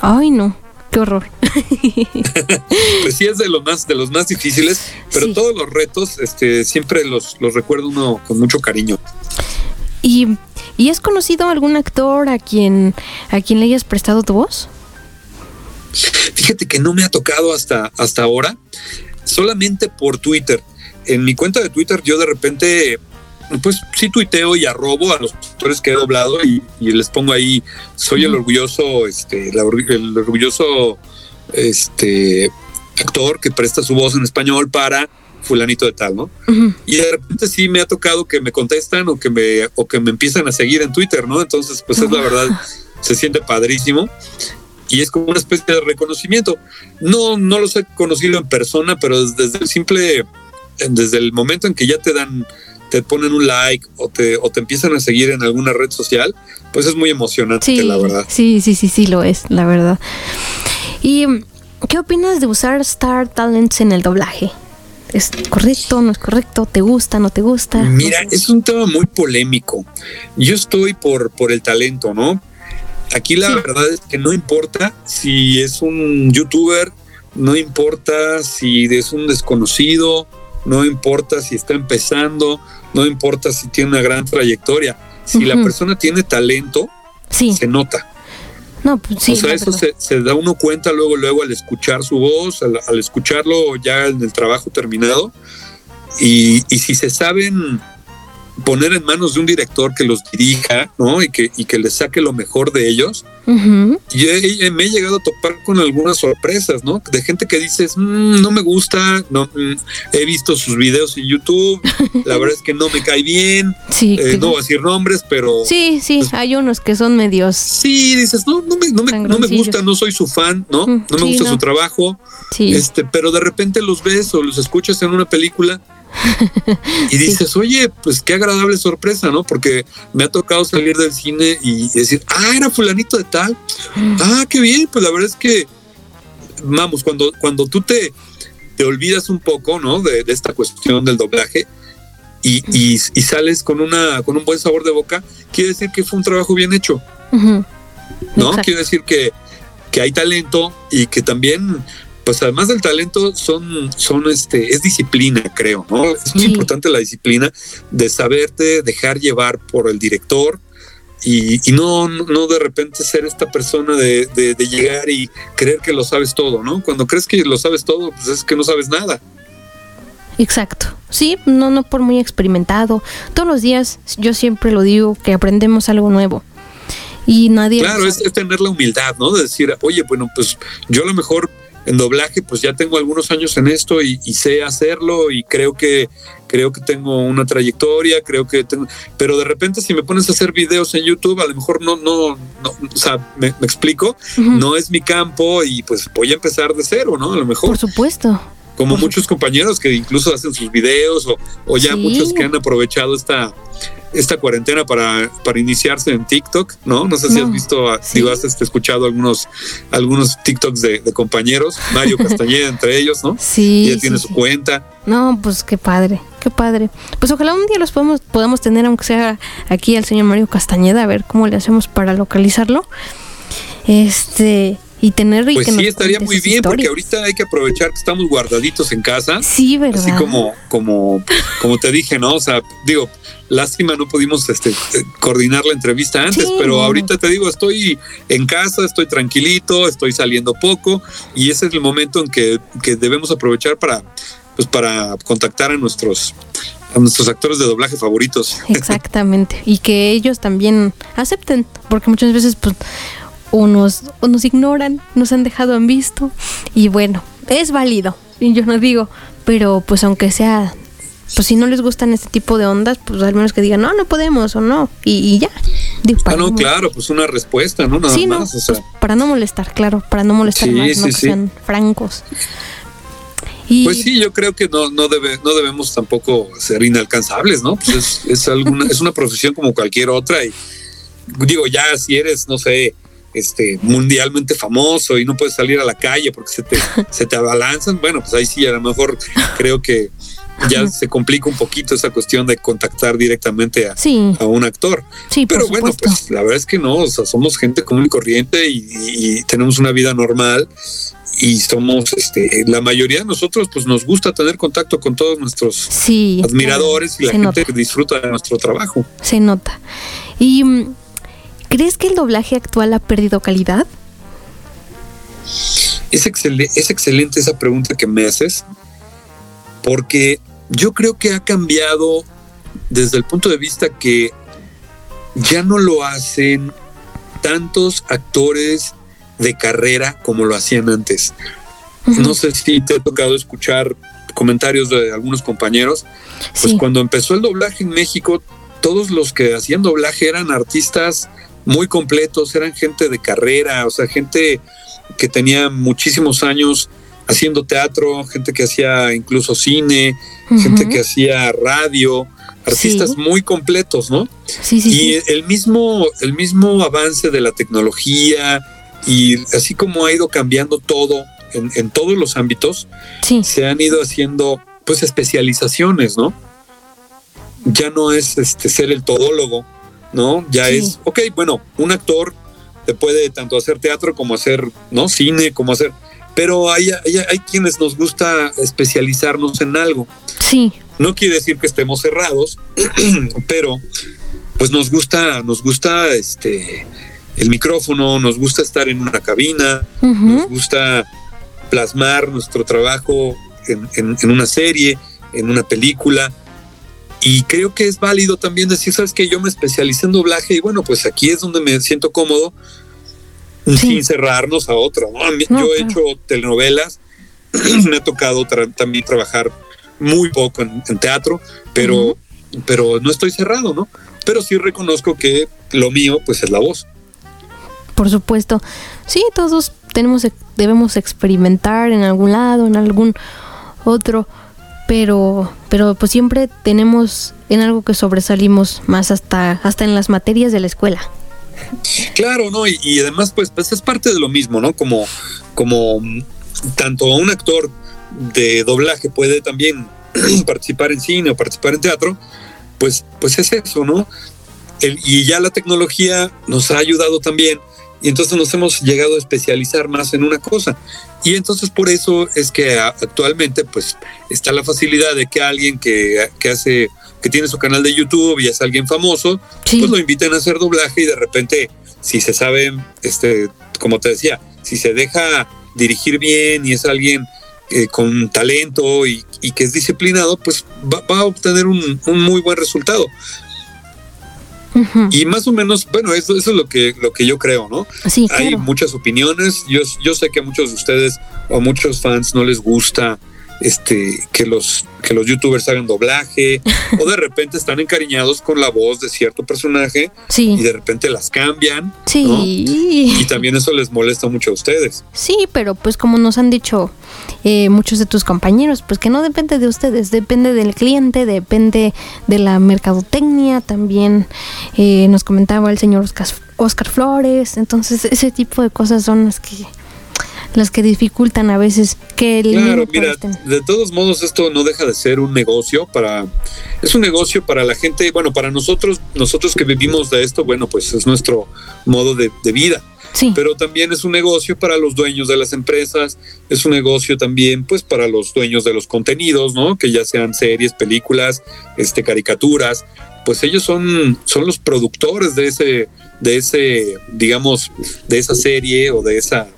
Ay, no. Qué horror. Pues sí es de los más, de los más difíciles, pero Sí. todos los retos, este, siempre los, los recuerdo uno con mucho cariño. ¿Y, ¿Y has conocido algún actor a quien, a quien le hayas prestado tu voz? Fíjate que no me ha tocado hasta, hasta ahora, solamente por Twitter. En mi cuenta de Twitter yo de repente, pues sí tuiteo y arrobo a los actores que he doblado y, y les pongo ahí, soy el orgulloso, este, la el orgulloso este, actor que presta su voz en español para fulanito de tal, ¿no? Y de repente sí me ha tocado que me contestan o que me, o que me empiezan a seguir en Twitter, ¿no? Entonces, pues es la verdad, se siente padrísimo y es como una especie de reconocimiento. No, no los he conocido en persona, pero desde el simple, desde el momento en que ya te dan te ponen un like o te, o te empiezan a seguir en alguna red social, pues es muy emocionante, Sí, la verdad. sí, sí, sí, sí lo es, la verdad. ¿Y qué opinas de usar Star Talents en el doblaje? ¿Es correcto, no es correcto? ¿Te gusta, no te gusta? Mira, es un tema muy polémico. Yo estoy por, por el talento, ¿no? Aquí la Sí. verdad es que no importa si es un youtuber, no importa si es un desconocido, no importa si está empezando, no importa si tiene una gran trayectoria. Si la persona tiene talento, Sí, se nota. no, pues sí. o sea, eso se da uno cuenta luego, luego al escuchar su voz, al, al escucharlo ya en el trabajo terminado. Y, y si se saben poner en manos de un director que los dirija, ¿no? Y que, y que les saque lo mejor de ellos. Y he- he- me he llegado a topar con algunas sorpresas, ¿no? De gente que dices, "Mm, no me gusta, no, mm, he visto sus videos en YouTube, la verdad es que no me cae bien, Sí, eh, no voy a decir nombres, pero sí, sí, pues- hay unos que son medios. Sí, dices, no, no me, no me, no me gusta, no soy su fan, ¿no? Mm, No me sí, gusta no. su trabajo, Sí, este, pero de repente los ves o los escuchas en una película y dices, oye, pues qué agradable sorpresa, ¿no? Porque me ha tocado salir del cine y decir, ah, era fulanito de tal, ah, qué bien, pues la verdad es que, vamos, cuando, cuando tú te, te olvidas un poco, ¿no? De, de esta cuestión del doblaje. Y, y, y sales con una con un buen sabor de boca, quiere decir que fue un trabajo bien hecho. ¿no? Exacto. Quiero decir que, que hay talento y que también, pues además del talento, son, son este, es disciplina, creo, ¿no? Es muy Sí. importante la disciplina de saberte dejar llevar por el director y, y no, no de repente ser esta persona de, de- de llegar y creer que lo sabes todo, ¿no? Cuando crees que lo sabes todo, pues es que no sabes nada. Exacto. Sí, no, no por muy experimentado. Todos los días, yo siempre lo digo, que aprendemos algo nuevo. Y nadie... Claro, es, es tener la humildad, ¿no? De decir, oye, bueno, pues yo a lo mejor en doblaje, pues ya tengo algunos años en esto y, y sé hacerlo y creo que creo que tengo una trayectoria, creo que tengo, pero de repente si me pones a hacer videos en YouTube, a lo mejor no, no, no o sea, me, me explico, no es mi campo y pues voy a empezar de cero, ¿no? A lo mejor Por supuesto. Como por muchos compañeros que incluso hacen sus videos o, o ya Sí. muchos que han aprovechado esta esta cuarentena para, para iniciarse en TikTok, ¿no? No sé si No. has visto, ah, Sí. digo, has este, escuchado algunos, algunos TikToks de, de compañeros, Mario Castañeda entre ellos, ¿no? Sí. Y él sí, tiene sí. su cuenta. No, pues qué padre, qué padre. Pues ojalá un día los podamos, podamos tener, aunque sea aquí al señor Mario Castañeda, a ver cómo le hacemos para localizarlo. Este, y tener y Pues que nos sí, estaría muy bien, porque ahorita hay que aprovechar que estamos guardaditos en casa. Sí, ¿verdad? Así como, como, como te dije, ¿no? O sea, digo, lástima no pudimos este, eh, coordinar la entrevista antes, Sí, pero ahorita te digo, estoy en casa, estoy tranquilito, estoy saliendo poco y ese es el momento en que, que debemos aprovechar para, pues, para contactar a nuestros, a nuestros actores de doblaje favoritos. Exactamente. Y que ellos también acepten, porque muchas veces pues o nos, o nos ignoran, nos han dejado en visto. Y bueno, es válido, y yo no digo, pero pues aunque sea, pues si no les gustan este tipo de ondas, pues al menos que digan, no, no podemos o no, y, y ya. Digo, Ah, no, no- claro, pues una respuesta, ¿no? Nada sí, no, más. o sea, pues, para no molestar, claro, para no molestar Sí, más, no que sean francos. Y Pues sí, yo creo que no, no, debe, no debemos tampoco ser inalcanzables, ¿no? Pues es, es, alguna, es una profesión como cualquier otra y digo, ya si eres, no sé, este, mundialmente famoso y no puedes salir a la calle porque se te, se te abalanzan, bueno, pues ahí sí, a lo mejor creo que ya se complica un poquito esa cuestión de contactar directamente a, sí, a un actor. sí, Pero bueno, pues la verdad es que no, o sea, somos gente común y corriente y, tenemos una vida normal y somos, este, la mayoría de nosotros, pues nos gusta tener contacto con todos nuestros sí, admiradores y la gente nota. que disfruta de nuestro trabajo. Se nota. ¿Y mm, crees que el doblaje actual ha perdido calidad? Es, excel- es excelente esa pregunta que me haces, porque yo creo que ha cambiado desde el punto de vista que ya no lo hacen tantos actores de carrera como lo hacían antes. No sé si te ha tocado escuchar comentarios de algunos compañeros. Pues sí, cuando empezó el doblaje en México, todos los que hacían doblaje eran artistas muy completos, eran gente de carrera, o sea, gente que tenía muchísimos años haciendo teatro, gente que hacía incluso cine, gente que hacía radio, artistas Sí. muy completos, ¿no? Sí, sí, y sí. el mismo, el mismo avance de la tecnología y así como ha ido cambiando todo en, en todos los ámbitos, Sí, se han ido haciendo pues especializaciones, ¿no? Ya no es este ser el todólogo, ¿no? Ya Sí. es, ok, bueno, un actor te puede tanto hacer teatro como hacer, ¿no? Cine, como hacer, pero hay, hay, hay quienes nos gusta especializarnos en algo. sí, No quiere decir que estemos cerrados, pero pues nos gusta, nos gusta este el micrófono, nos gusta estar en una cabina, nos gusta plasmar nuestro trabajo en, en- en una serie, en una película. Y creo que es válido también decir, sabes que yo me especialicé en doblaje y bueno, pues aquí es donde me siento cómodo Sí. sin cerrarnos a otra. ¿no? Yo he claro. hecho telenovelas, me ha tocado tra- también trabajar muy poco en, en teatro, pero, pero no estoy cerrado, ¿no? Pero sí reconozco que lo mío pues es la voz. por supuesto. Sí, todos tenemos, debemos experimentar en algún lado, en algún otro, pero, pero pues siempre tenemos en algo que sobresalimos más hasta, hasta en las materias de la escuela. Claro, ¿no? Y, además, pues, pues es parte de lo mismo, ¿no? Como, como mm, tanto un actor de doblaje puede también participar en cine o participar en teatro, pues, pues es eso, ¿no? El- y ya la tecnología nos ha ayudado también y entonces nos hemos llegado a especializar más en una cosa. Y entonces por eso es que actualmente pues está la facilidad de que alguien que, que hace, que tiene su canal de YouTube y es alguien famoso, Sí, pues lo inviten a hacer doblaje y de repente, si se sabe, este, como te decía, si se deja dirigir bien y es alguien eh, con talento y, y que es disciplinado, pues va, va a obtener un, un muy buen resultado. Y más o menos, bueno, eso, eso es lo que, lo que yo creo, ¿no? sí, Hay claro. muchas opiniones. Yo, yo sé que a muchos de ustedes o a muchos fans no les gusta este que los que los youtubers hagan doblaje o de repente están encariñados con la voz de cierto personaje y Sí, de repente las cambian sí. y también eso les molesta mucho a ustedes. Sí, pero pues como nos han dicho eh, muchos de tus compañeros, pues que no depende de ustedes, depende del cliente, depende de la mercadotecnia, también eh, nos comentaba el señor Oscar, Oscar Flores, entonces ese tipo de cosas son las que las que dificultan a veces que el Claro, mira, estén- de todos modos esto no deja de ser un negocio para es un negocio para la gente, bueno, para nosotros nosotros que vivimos de esto, bueno, pues es nuestro modo de, de vida. Sí, pero también es un negocio para los dueños de las empresas, es un negocio también pues para los dueños de los contenidos, ¿no? Que ya sean series, películas, este caricaturas, pues ellos son son los productores de ese de ese digamos de esa serie o de esa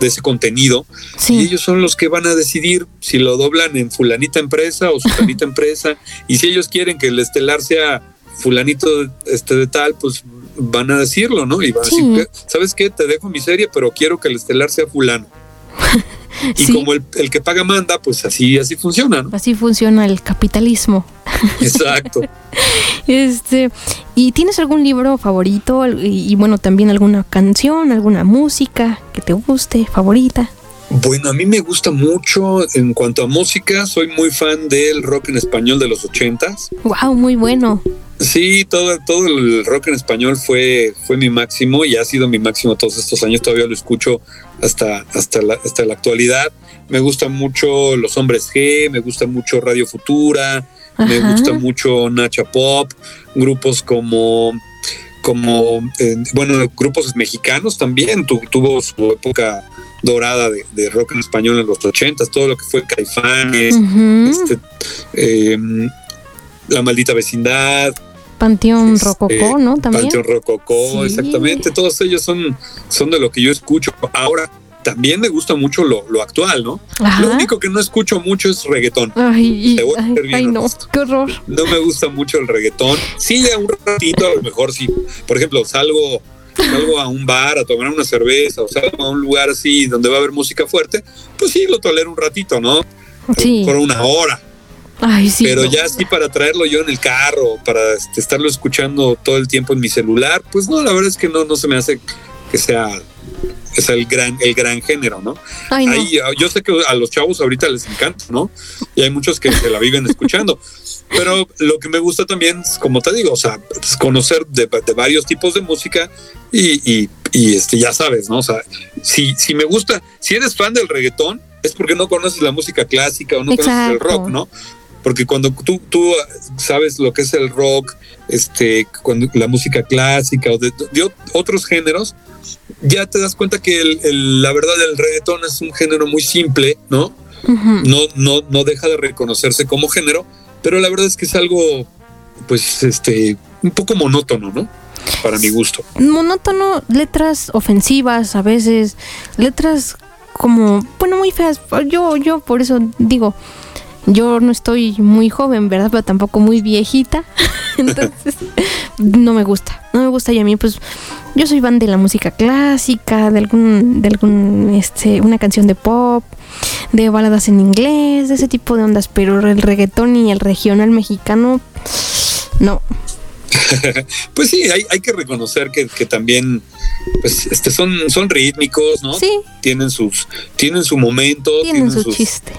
de ese contenido y ellos son los que van a decidir si lo doblan en fulanita empresa o sutanita empresa y si ellos quieren que el estelar sea fulanito este de tal pues van a decirlo no y van Sí. a decir sabes qué te dejo mi serie pero quiero que el estelar sea fulano y Sí. como el, el que paga manda pues así así funciona no así funciona el capitalismo. exacto Este, ¿y tienes algún libro favorito y, bueno, también alguna canción, alguna música que te guste, favorita? Bueno a mí me gusta mucho en cuanto a música soy muy fan del rock en español de los ochentas Wow, muy bueno. Sí, todo, todo el rock en español fue, fue mi máximo y ha sido mi máximo todos estos años. Todavía lo escucho hasta, hasta, la, hasta la actualidad. Me gusta mucho Los Hombres G, me gusta mucho Radio Futura, me gusta mucho Nacha Pop, grupos como, como eh, bueno, grupos mexicanos también. Tu- tuvo su época dorada de, de rock en español en los ochentas, todo lo que fue Caifanes, Ujú. este, eh, La Maldita Vecindad, Panteón este, Rococó, ¿no? También. Panteón Rococó, Sí. exactamente. Todos ellos son, son de lo que yo escucho. Ahora, también me gusta mucho lo, lo actual, ¿no? Ajá. Lo único que no escucho mucho es reggaetón. Ay, voy ay, ay, no, qué horror. No me gusta mucho el reggaetón. Sí, a un ratito, a lo mejor sí. Por ejemplo, salgo, salgo a un bar a tomar una cerveza o salgo a un lugar así donde va a haber música fuerte, pues sí, lo tolero un ratito, ¿no? Sí. Por una hora. Ay, sí. pero no. ya así para traerlo yo en el carro, para este, estarlo escuchando todo el tiempo en mi celular, pues no, la verdad es que no, no se me hace que sea es el gran, el gran género, ¿no? Ay, no. Ahí, ah, yo sé que a los chavos ahorita les encanta, ¿no? Y hay muchos que se la viven escuchando. Pero lo que me gusta también, como te digo, o sea, es conocer de, de varios tipos de música y, y, y, este, ya sabes, ¿no? O sea, si, si me gusta, si eres fan del reggaetón, es porque no conoces la música clásica o no conoces el Exacto. rock, ¿no? Porque cuando tú, tú sabes lo que es el rock, este, cuando, la música clásica o de, de otros géneros, ya te das cuenta que el, el, la verdad el reggaetón es un género muy simple, ¿no? Ujú. No, no, no deja de reconocerse como género, pero la verdad es que es algo, pues, este, un poco monótono, ¿no? Para mi gusto. monótono, letras ofensivas a veces, letras como, bueno, muy feas. Yo, yo por eso digo, yo no estoy muy joven, ¿verdad? Pero tampoco muy viejita. Entonces, no me gusta. No me gusta y a mí, pues, yo soy fan de la música clásica, de algún, de algún, este, una canción de pop, de baladas en inglés, de ese tipo de ondas. Pero el reggaetón y el regional mexicano, no. pues sí, hay, hay que reconocer que, que, también pues este son, son rítmicos, ¿no? Sí. Tienen sus, tienen su momento, Tienen, tienen, su sus- chiste.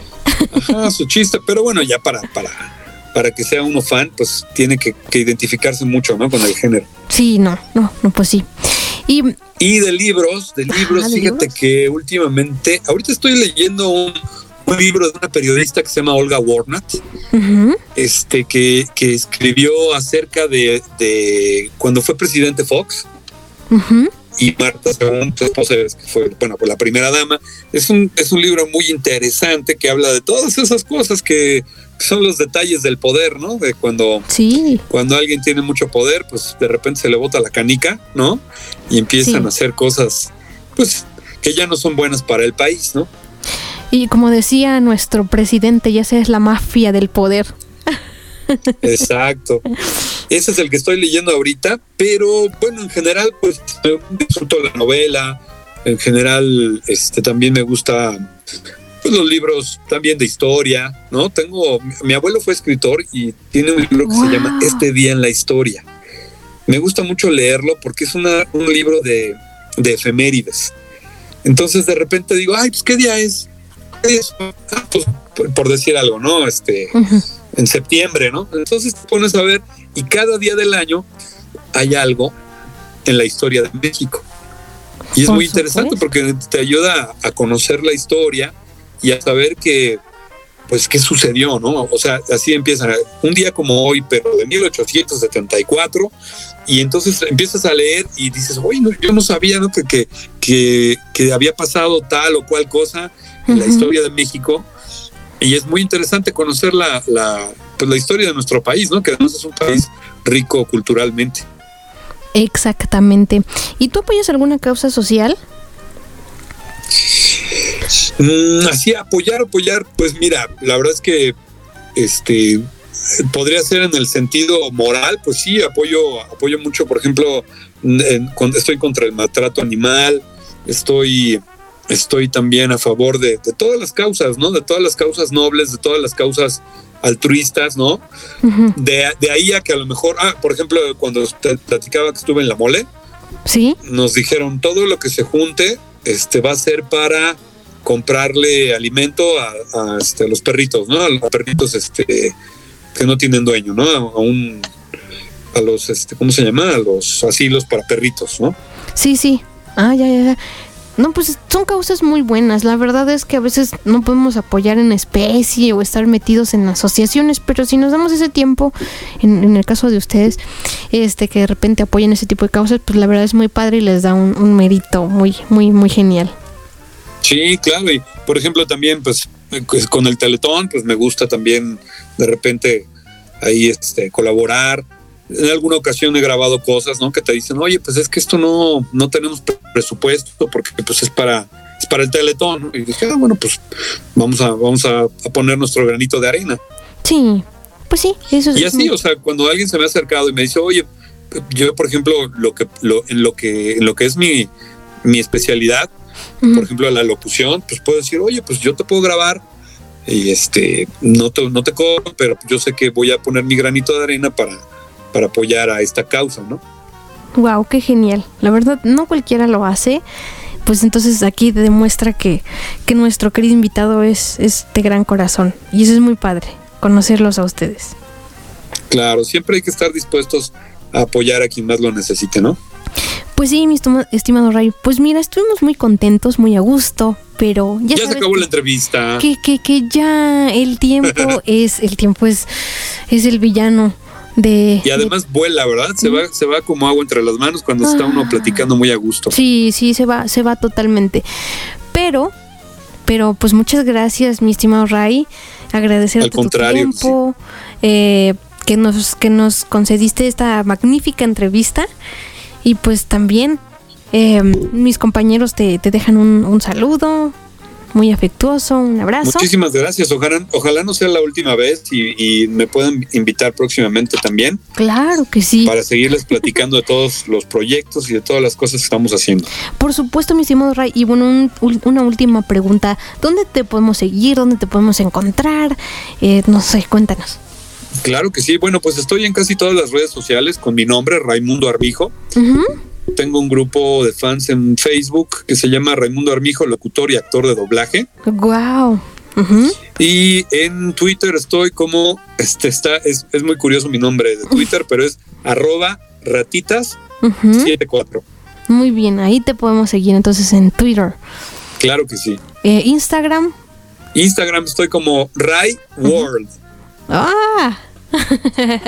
Ajá, su chiste, pero bueno, ya para, para, para que sea uno fan, pues tiene que, que identificarse mucho, ¿no? Con el género. Sí, no, no, no, pues sí. Y Y de libros, de libros, Ajá, ¿de fíjate libros? que últimamente, ahorita estoy leyendo un, un libro de una periodista que se llama Olga Warnat, este, que, que escribió acerca de, de cuando fue presidente Fox ujú, y Marta esposa, que fue, bueno, pues la primera dama. Es un, es un libro muy interesante que habla de todas esas cosas que son los detalles del poder, ¿no? De cuando sí, cuando alguien tiene mucho poder, pues de repente se le bota la canica, ¿no? Y empiezan Sí. a hacer cosas, pues, que ya no son buenas para el país, ¿no? y como decía nuestro presidente, ya sea es la mafia del poder. Exacto. Ese es el que estoy leyendo ahorita, pero bueno, en general, pues disfruto la novela. En general, este también me gusta pues, los libros también de historia, ¿no? Tengo, mi abuelo fue escritor y tiene un libro que Wow. se llama Este día en la historia. Me gusta mucho leerlo porque es una, un libro de, de efemérides. Entonces de repente digo, ay, pues qué día es. ¿Qué día es? Ah, pues, por, por decir algo, ¿no? Este, en septiembre, ¿no? Entonces te pones a ver y cada día del año hay algo en la historia de México. Y es Por muy interesante supuesto. porque te ayuda a conocer la historia y a saber que, pues, qué sucedió, ¿no? O sea, así empieza un día como hoy, pero de 1874, y entonces empiezas a leer y dices, oye, no, yo no sabía, ¿no? Que, que, había pasado tal o cual cosa en la historia de México. Y es muy interesante conocer la, la, pues la historia de nuestro país, ¿no? Que además es un país rico culturalmente. Exactamente. ¿Y tú apoyas alguna causa social? Mm, así apoyar, apoyar, pues mira, la verdad es que este podría ser en el sentido moral, pues sí, apoyo, apoyo mucho, por ejemplo, en- estoy contra el maltrato animal, estoy, estoy también a favor de, de todas las causas, ¿no? De todas las causas nobles, de todas las causas altruistas, ¿no? De, de ahí a que a lo mejor, ah, por ejemplo, cuando te platicaba que estuve en la mole, Sí, nos dijeron todo lo que se junte este va a ser para comprarle alimento a, a, este, a los perritos, ¿no? A los perritos este que no tienen dueño, ¿no? A, a un a los este ¿cómo se llama? A los asilos para perritos, ¿no? sí, sí. Ah, ya, ya, ya. No, pues son causas muy buenas. La verdad es que a veces no podemos apoyar en especie o estar metidos en asociaciones, pero si nos damos ese tiempo, en, en el caso de ustedes, este que de repente apoyen ese tipo de causas, pues la verdad es muy padre y les da un, un mérito muy, muy, muy genial. Sí, claro, y por ejemplo también pues eh, pues, con el Teletón pues me gusta también de repente ahí este colaborar. En alguna ocasión he grabado cosas, ¿no? Que te dicen, oye, pues es que esto no, no tenemos pre- presupuesto porque pues es para, es para el Teletón. Y dije, ah, bueno, pues vamos a, vamos a, a poner nuestro granito de arena. Sí, pues sí, eso es Y así, muy- o sea, cuando alguien se me ha acercado y me dice, oye, yo por ejemplo, lo que, lo, en lo que, en lo que es mi, mi especialidad, por ejemplo, la locución, pues puedo decir, oye, pues yo te puedo grabar y este, no te, no te cobro, pero yo sé que voy a poner mi granito de arena para, para apoyar a esta causa, ¿no? Wow, qué genial. La verdad, no cualquiera lo hace. pues entonces aquí demuestra que, que nuestro querido invitado es, es de gran corazón. Y eso es muy padre, conocerlos a ustedes. Claro, siempre hay que estar dispuestos a apoyar a quien más lo necesite, ¿no? Pues sí, mi estimado Ray. Pues mira, estuvimos muy contentos, muy a gusto, pero ya, Ya, se acabó que- la entrevista. que, que, que ya el tiempo es el tiempo es es el villano de Y además vuela, ¿verdad? Se va, se va como agua entre las manos cuando está uno Ah. platicando muy a gusto. sí sí se va se va totalmente pero pero pues muchas gracias mi estimado Ray agradecerte Al contrario, tu tiempo eh, que nos que nos concediste esta magnífica entrevista y pues también eh, mis compañeros te, te dejan un, un saludo muy afectuoso un abrazo Muchísimas gracias. Ojalá, ojalá no sea la última vez y, y me puedan invitar próximamente también claro que sí para seguirles platicando de todos los proyectos y de todas las cosas que estamos haciendo. Por supuesto, mi estimado Ray. Y bueno, un- una última pregunta. ¿Dónde te podemos seguir? ¿Dónde te podemos encontrar? Eh, no sé, cuéntanos. Claro que sí. Bueno, pues estoy en casi todas las redes sociales con mi nombre, Raimundo Armijo. Ujú. Tengo un grupo de fans en Facebook que se llama Raimundo Armijo, locutor y actor de doblaje. Guau. Ujú. Y en Twitter estoy como, este está, es, es muy curioso mi nombre de Twitter, pero es arroba ratitas74. Ujú. Muy bien, ahí te podemos seguir entonces en Twitter. Claro que sí. Eh, Instagram. Instagram estoy como Ray World. Ah,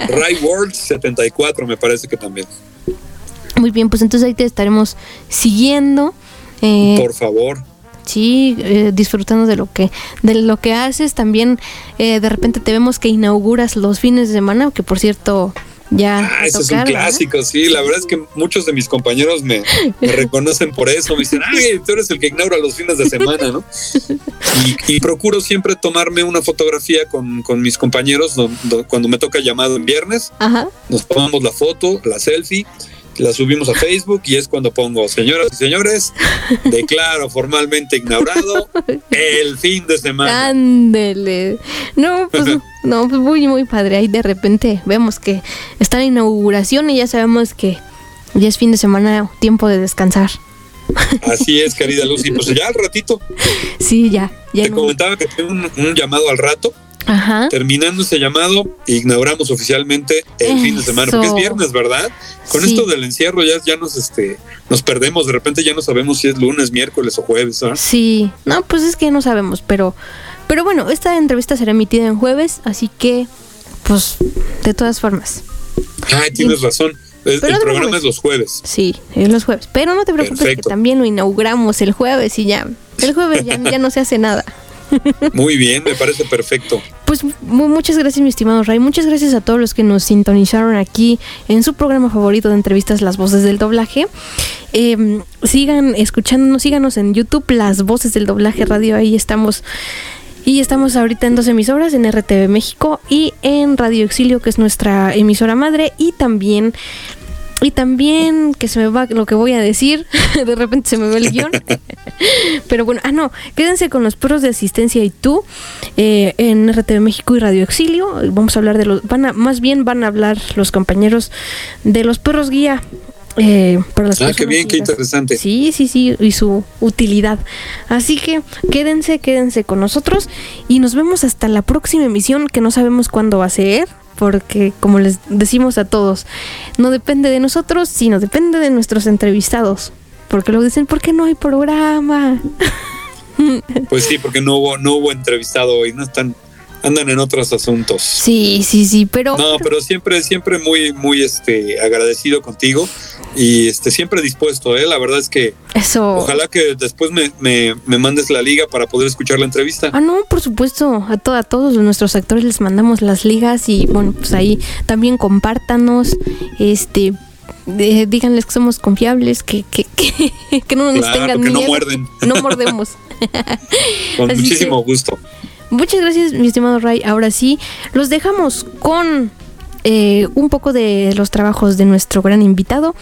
Ray World 74 me parece que también. Muy bien, pues entonces ahí te estaremos siguiendo. Eh, Por favor. Sí, eh, disfrutando de lo que de lo que haces. También eh, de repente te vemos que inauguras los fines de semana, que por cierto ya Ah, ese es un ¿verdad? clásico, sí. La verdad es que muchos de mis compañeros me, me reconocen por eso. Me dicen, ay, tú eres el que inaugura los fines de semana, ¿no? Y, y procuro siempre tomarme una fotografía con, con mis compañeros do- do- cuando me toca llamado en viernes. Ajá. Nos tomamos la foto, la selfie, la subimos a Facebook y es cuando pongo, señoras y señores, declaro formalmente inaugurado el fin de semana. Ándele. No, pues no, pues muy muy padre. Ahí de repente vemos que está la inauguración y ya sabemos que ya es fin de semana, tiempo de descansar. Así es, querida Lucy. Pues ya al ratito, Sí, ya, ya. te no- comentaba que tengo un, un llamado al rato. Ajá. Terminando ese llamado, inauguramos oficialmente el fin de semana, porque es viernes, ¿verdad? Con Sí. esto del encierro ya, ya nos este nos perdemos, de repente ya no sabemos si es lunes, miércoles o jueves. Sí. No, pues es que no sabemos, pero pero bueno, esta entrevista será emitida en jueves, así que pues de todas formas. Ay, tienes razón. El, Pero el no programa es los jueves. Sí, es los jueves. Pero no te preocupes Perfecto. que también lo inauguramos el jueves y ya. El jueves ya, ya no se hace nada. Muy bien, me parece perfecto. Pues mu- muchas gracias, mi estimado Ray. Muchas gracias a todos los que nos sintonizaron aquí en su programa favorito de entrevistas, Las Voces del Doblaje. Eh, sigan escuchándonos, síganos en YouTube, Las Voces del Doblaje Radio. Ahí estamos. Y estamos ahorita en dos emisoras, en RTV México y en Radio Exilio, que es nuestra emisora madre. Y también y también, que se me va lo que voy a decir, de repente se me va el guion. Pero bueno, ah, no, quédense con los perros de asistencia y tú eh, en RTV México y Radio Exilio. Vamos a hablar de los, van a, más bien van a hablar los compañeros de los perros guía. Eh, para las Ah, qué bien, qué interesante. Sí, sí, sí, y su utilidad. Así que quédense, quédense con nosotros y nos vemos hasta la próxima emisión que no sabemos cuándo va a ser, porque como les decimos a todos, no depende de nosotros, sino depende de nuestros entrevistados. Porque luego dicen, ¿por qué no hay programa? Pues sí, porque no hubo, no hubo entrevistado hoy, no están, andan en otros asuntos. Sí, sí, sí, pero... No, pero siempre, siempre muy, muy este agradecido contigo y este siempre dispuesto, eh. La verdad es que Eso... ojalá que después me, me, me mandes la liga para poder escuchar la entrevista. Ah, no, por supuesto, a, to- a todos nuestros actores les mandamos las ligas y bueno, pues ahí también compártanos, este, de- díganles que somos confiables, que, que, que, que no nos Claro, tengan que no miedo. muerden. No mordemos. Con así muchísimo gusto. Muchas gracias, mi estimado Ray. Ahora sí, los dejamos con eh, un poco de los trabajos de nuestro gran invitado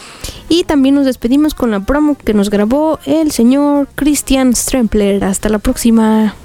y también nos despedimos con la promo que nos grabó el señor Christian Strempler. Hasta la próxima.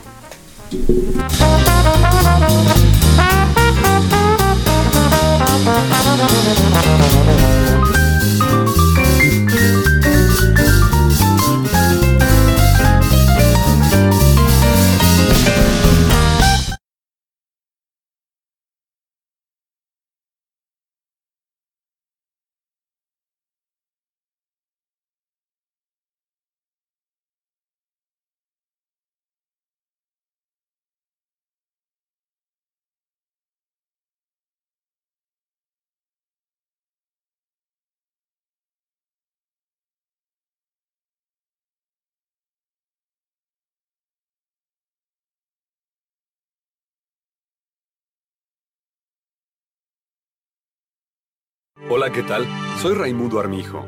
Hola, ¿qué tal? Soy Raimundo Armijo.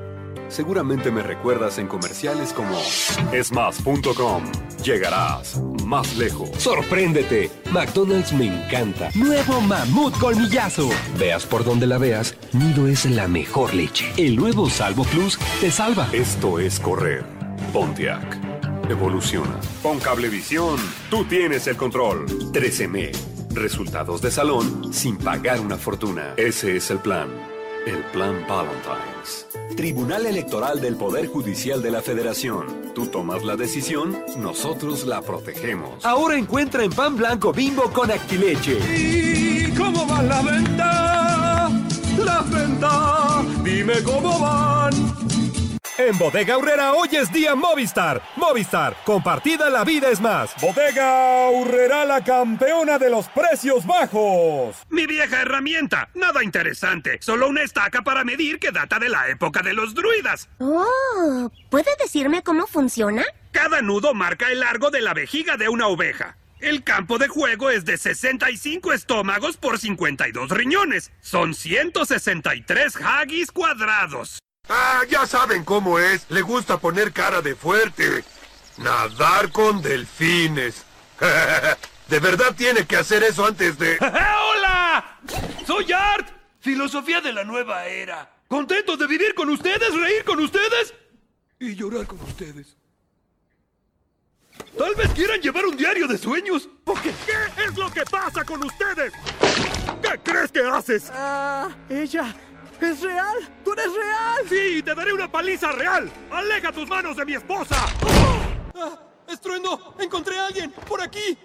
Seguramente me recuerdas en comerciales como esmas.com. Llegarás más lejos. Sorpréndete. McDonald's me encanta. Nuevo Mamut Colmillazo. Veas por donde la veas, Nido es la mejor leche. El nuevo Salvo Plus te salva. Esto es correr. Pontiac. Evoluciona. Con Cablevisión, tú tienes el control. 13M. Resultados de salón sin pagar una fortuna. Ese es el plan. El plan Valentine's. Tribunal Electoral del Poder Judicial de la Federación. Tú tomas la decisión, nosotros la protegemos. Ahora encuentra en pan blanco bimbo con actileche. ¿Y cómo va la venta? La venta, dime cómo van. En Bodega Urrera hoy es día Movistar. Movistar, compartida la vida es más. Bodega Urrera la campeona de los precios bajos. Mi vieja herramienta, nada interesante, solo una estaca para medir que data de la época de los druidas. Oh, ¿puede decirme cómo funciona? Cada nudo marca el largo de la vejiga de una oveja. El campo de juego es de 65 estómagos por 52 riñones. Son 163 haggis cuadrados. Ah, ya saben cómo es. Le gusta poner cara de fuerte. Nadar con delfines. de verdad tiene que hacer eso antes de... ¡Hola! Soy Art. Filosofía de la nueva era. Contento de vivir con ustedes, reír con ustedes y llorar con ustedes. Tal vez quieran llevar un diario de sueños. Porque ¿qué es lo que pasa con ustedes? ¿Qué crees que haces? Ah, ella ¿Es real? ¿Tú eres real? Sí, te daré una paliza real. ¡Aleja tus manos de mi esposa! ¡Ah! ¡Estruendo! ¡Encontré a alguien! ¡Por aquí!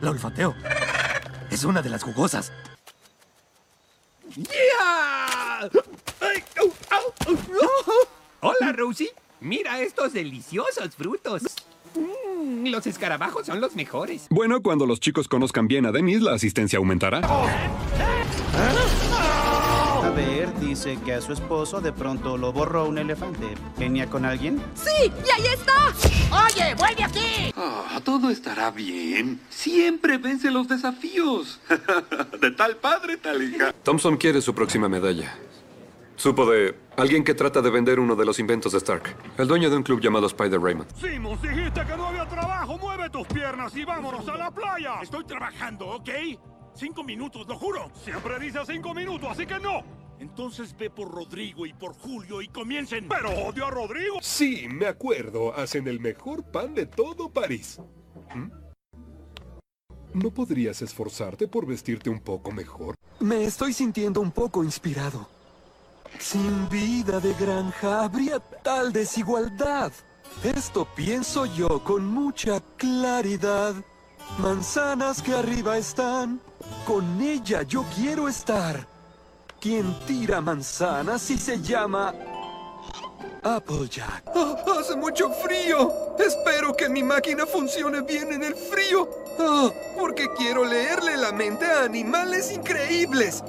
La olfateo. Es una de las jugosas. ¡Ya! Hola, Rosie. Mira estos deliciosos frutos. Los escarabajos son los mejores. Bueno, cuando los chicos conozcan bien a Denis, la asistencia aumentará. A ver, dice que a su esposo de pronto lo borró un elefante. ¿Genia con alguien? ¡Sí! ¡Y ahí está! ¡Oye, vuelve aquí! Ah, todo estará bien. Siempre vence los desafíos. de tal padre, tal hija. Thompson quiere su próxima medalla. Supo de alguien que trata de vender uno de los inventos de Stark. El dueño de un club llamado Spider Raymond. Simons, dijiste que no había trabajo. Mueve tus piernas y vámonos a la playa. Estoy trabajando, ¿ok? Cinco minutos, lo juro. Siempre dice cinco minutos, así que no. Entonces ve por Rodrigo y por Julio y comiencen. Pero odio a Rodrigo. Sí, me acuerdo. Hacen el mejor pan de todo París. ¿Mm? ¿No podrías esforzarte por vestirte un poco mejor? Me estoy sintiendo un poco inspirado. Sin vida de granja habría tal desigualdad. Esto pienso yo con mucha claridad. Manzanas que arriba están, con ella yo quiero estar. Quien tira manzanas y se llama Applejack. Oh, hace mucho frío. Espero que mi máquina funcione bien en el frío. Oh, porque quiero leerle la mente a animales increíbles.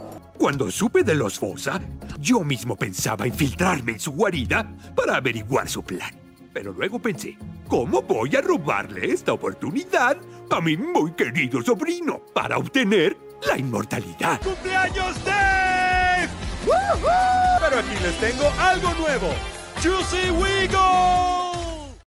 Cuando supe de los Fosa, yo mismo pensaba infiltrarme en su guarida para averiguar su plan. Pero luego pensé, ¿cómo voy a robarle esta oportunidad a mi muy querido sobrino para obtener la inmortalidad? ¡Cumpleaños Dave! Pero aquí les tengo algo nuevo. ¡Juicy Wigo!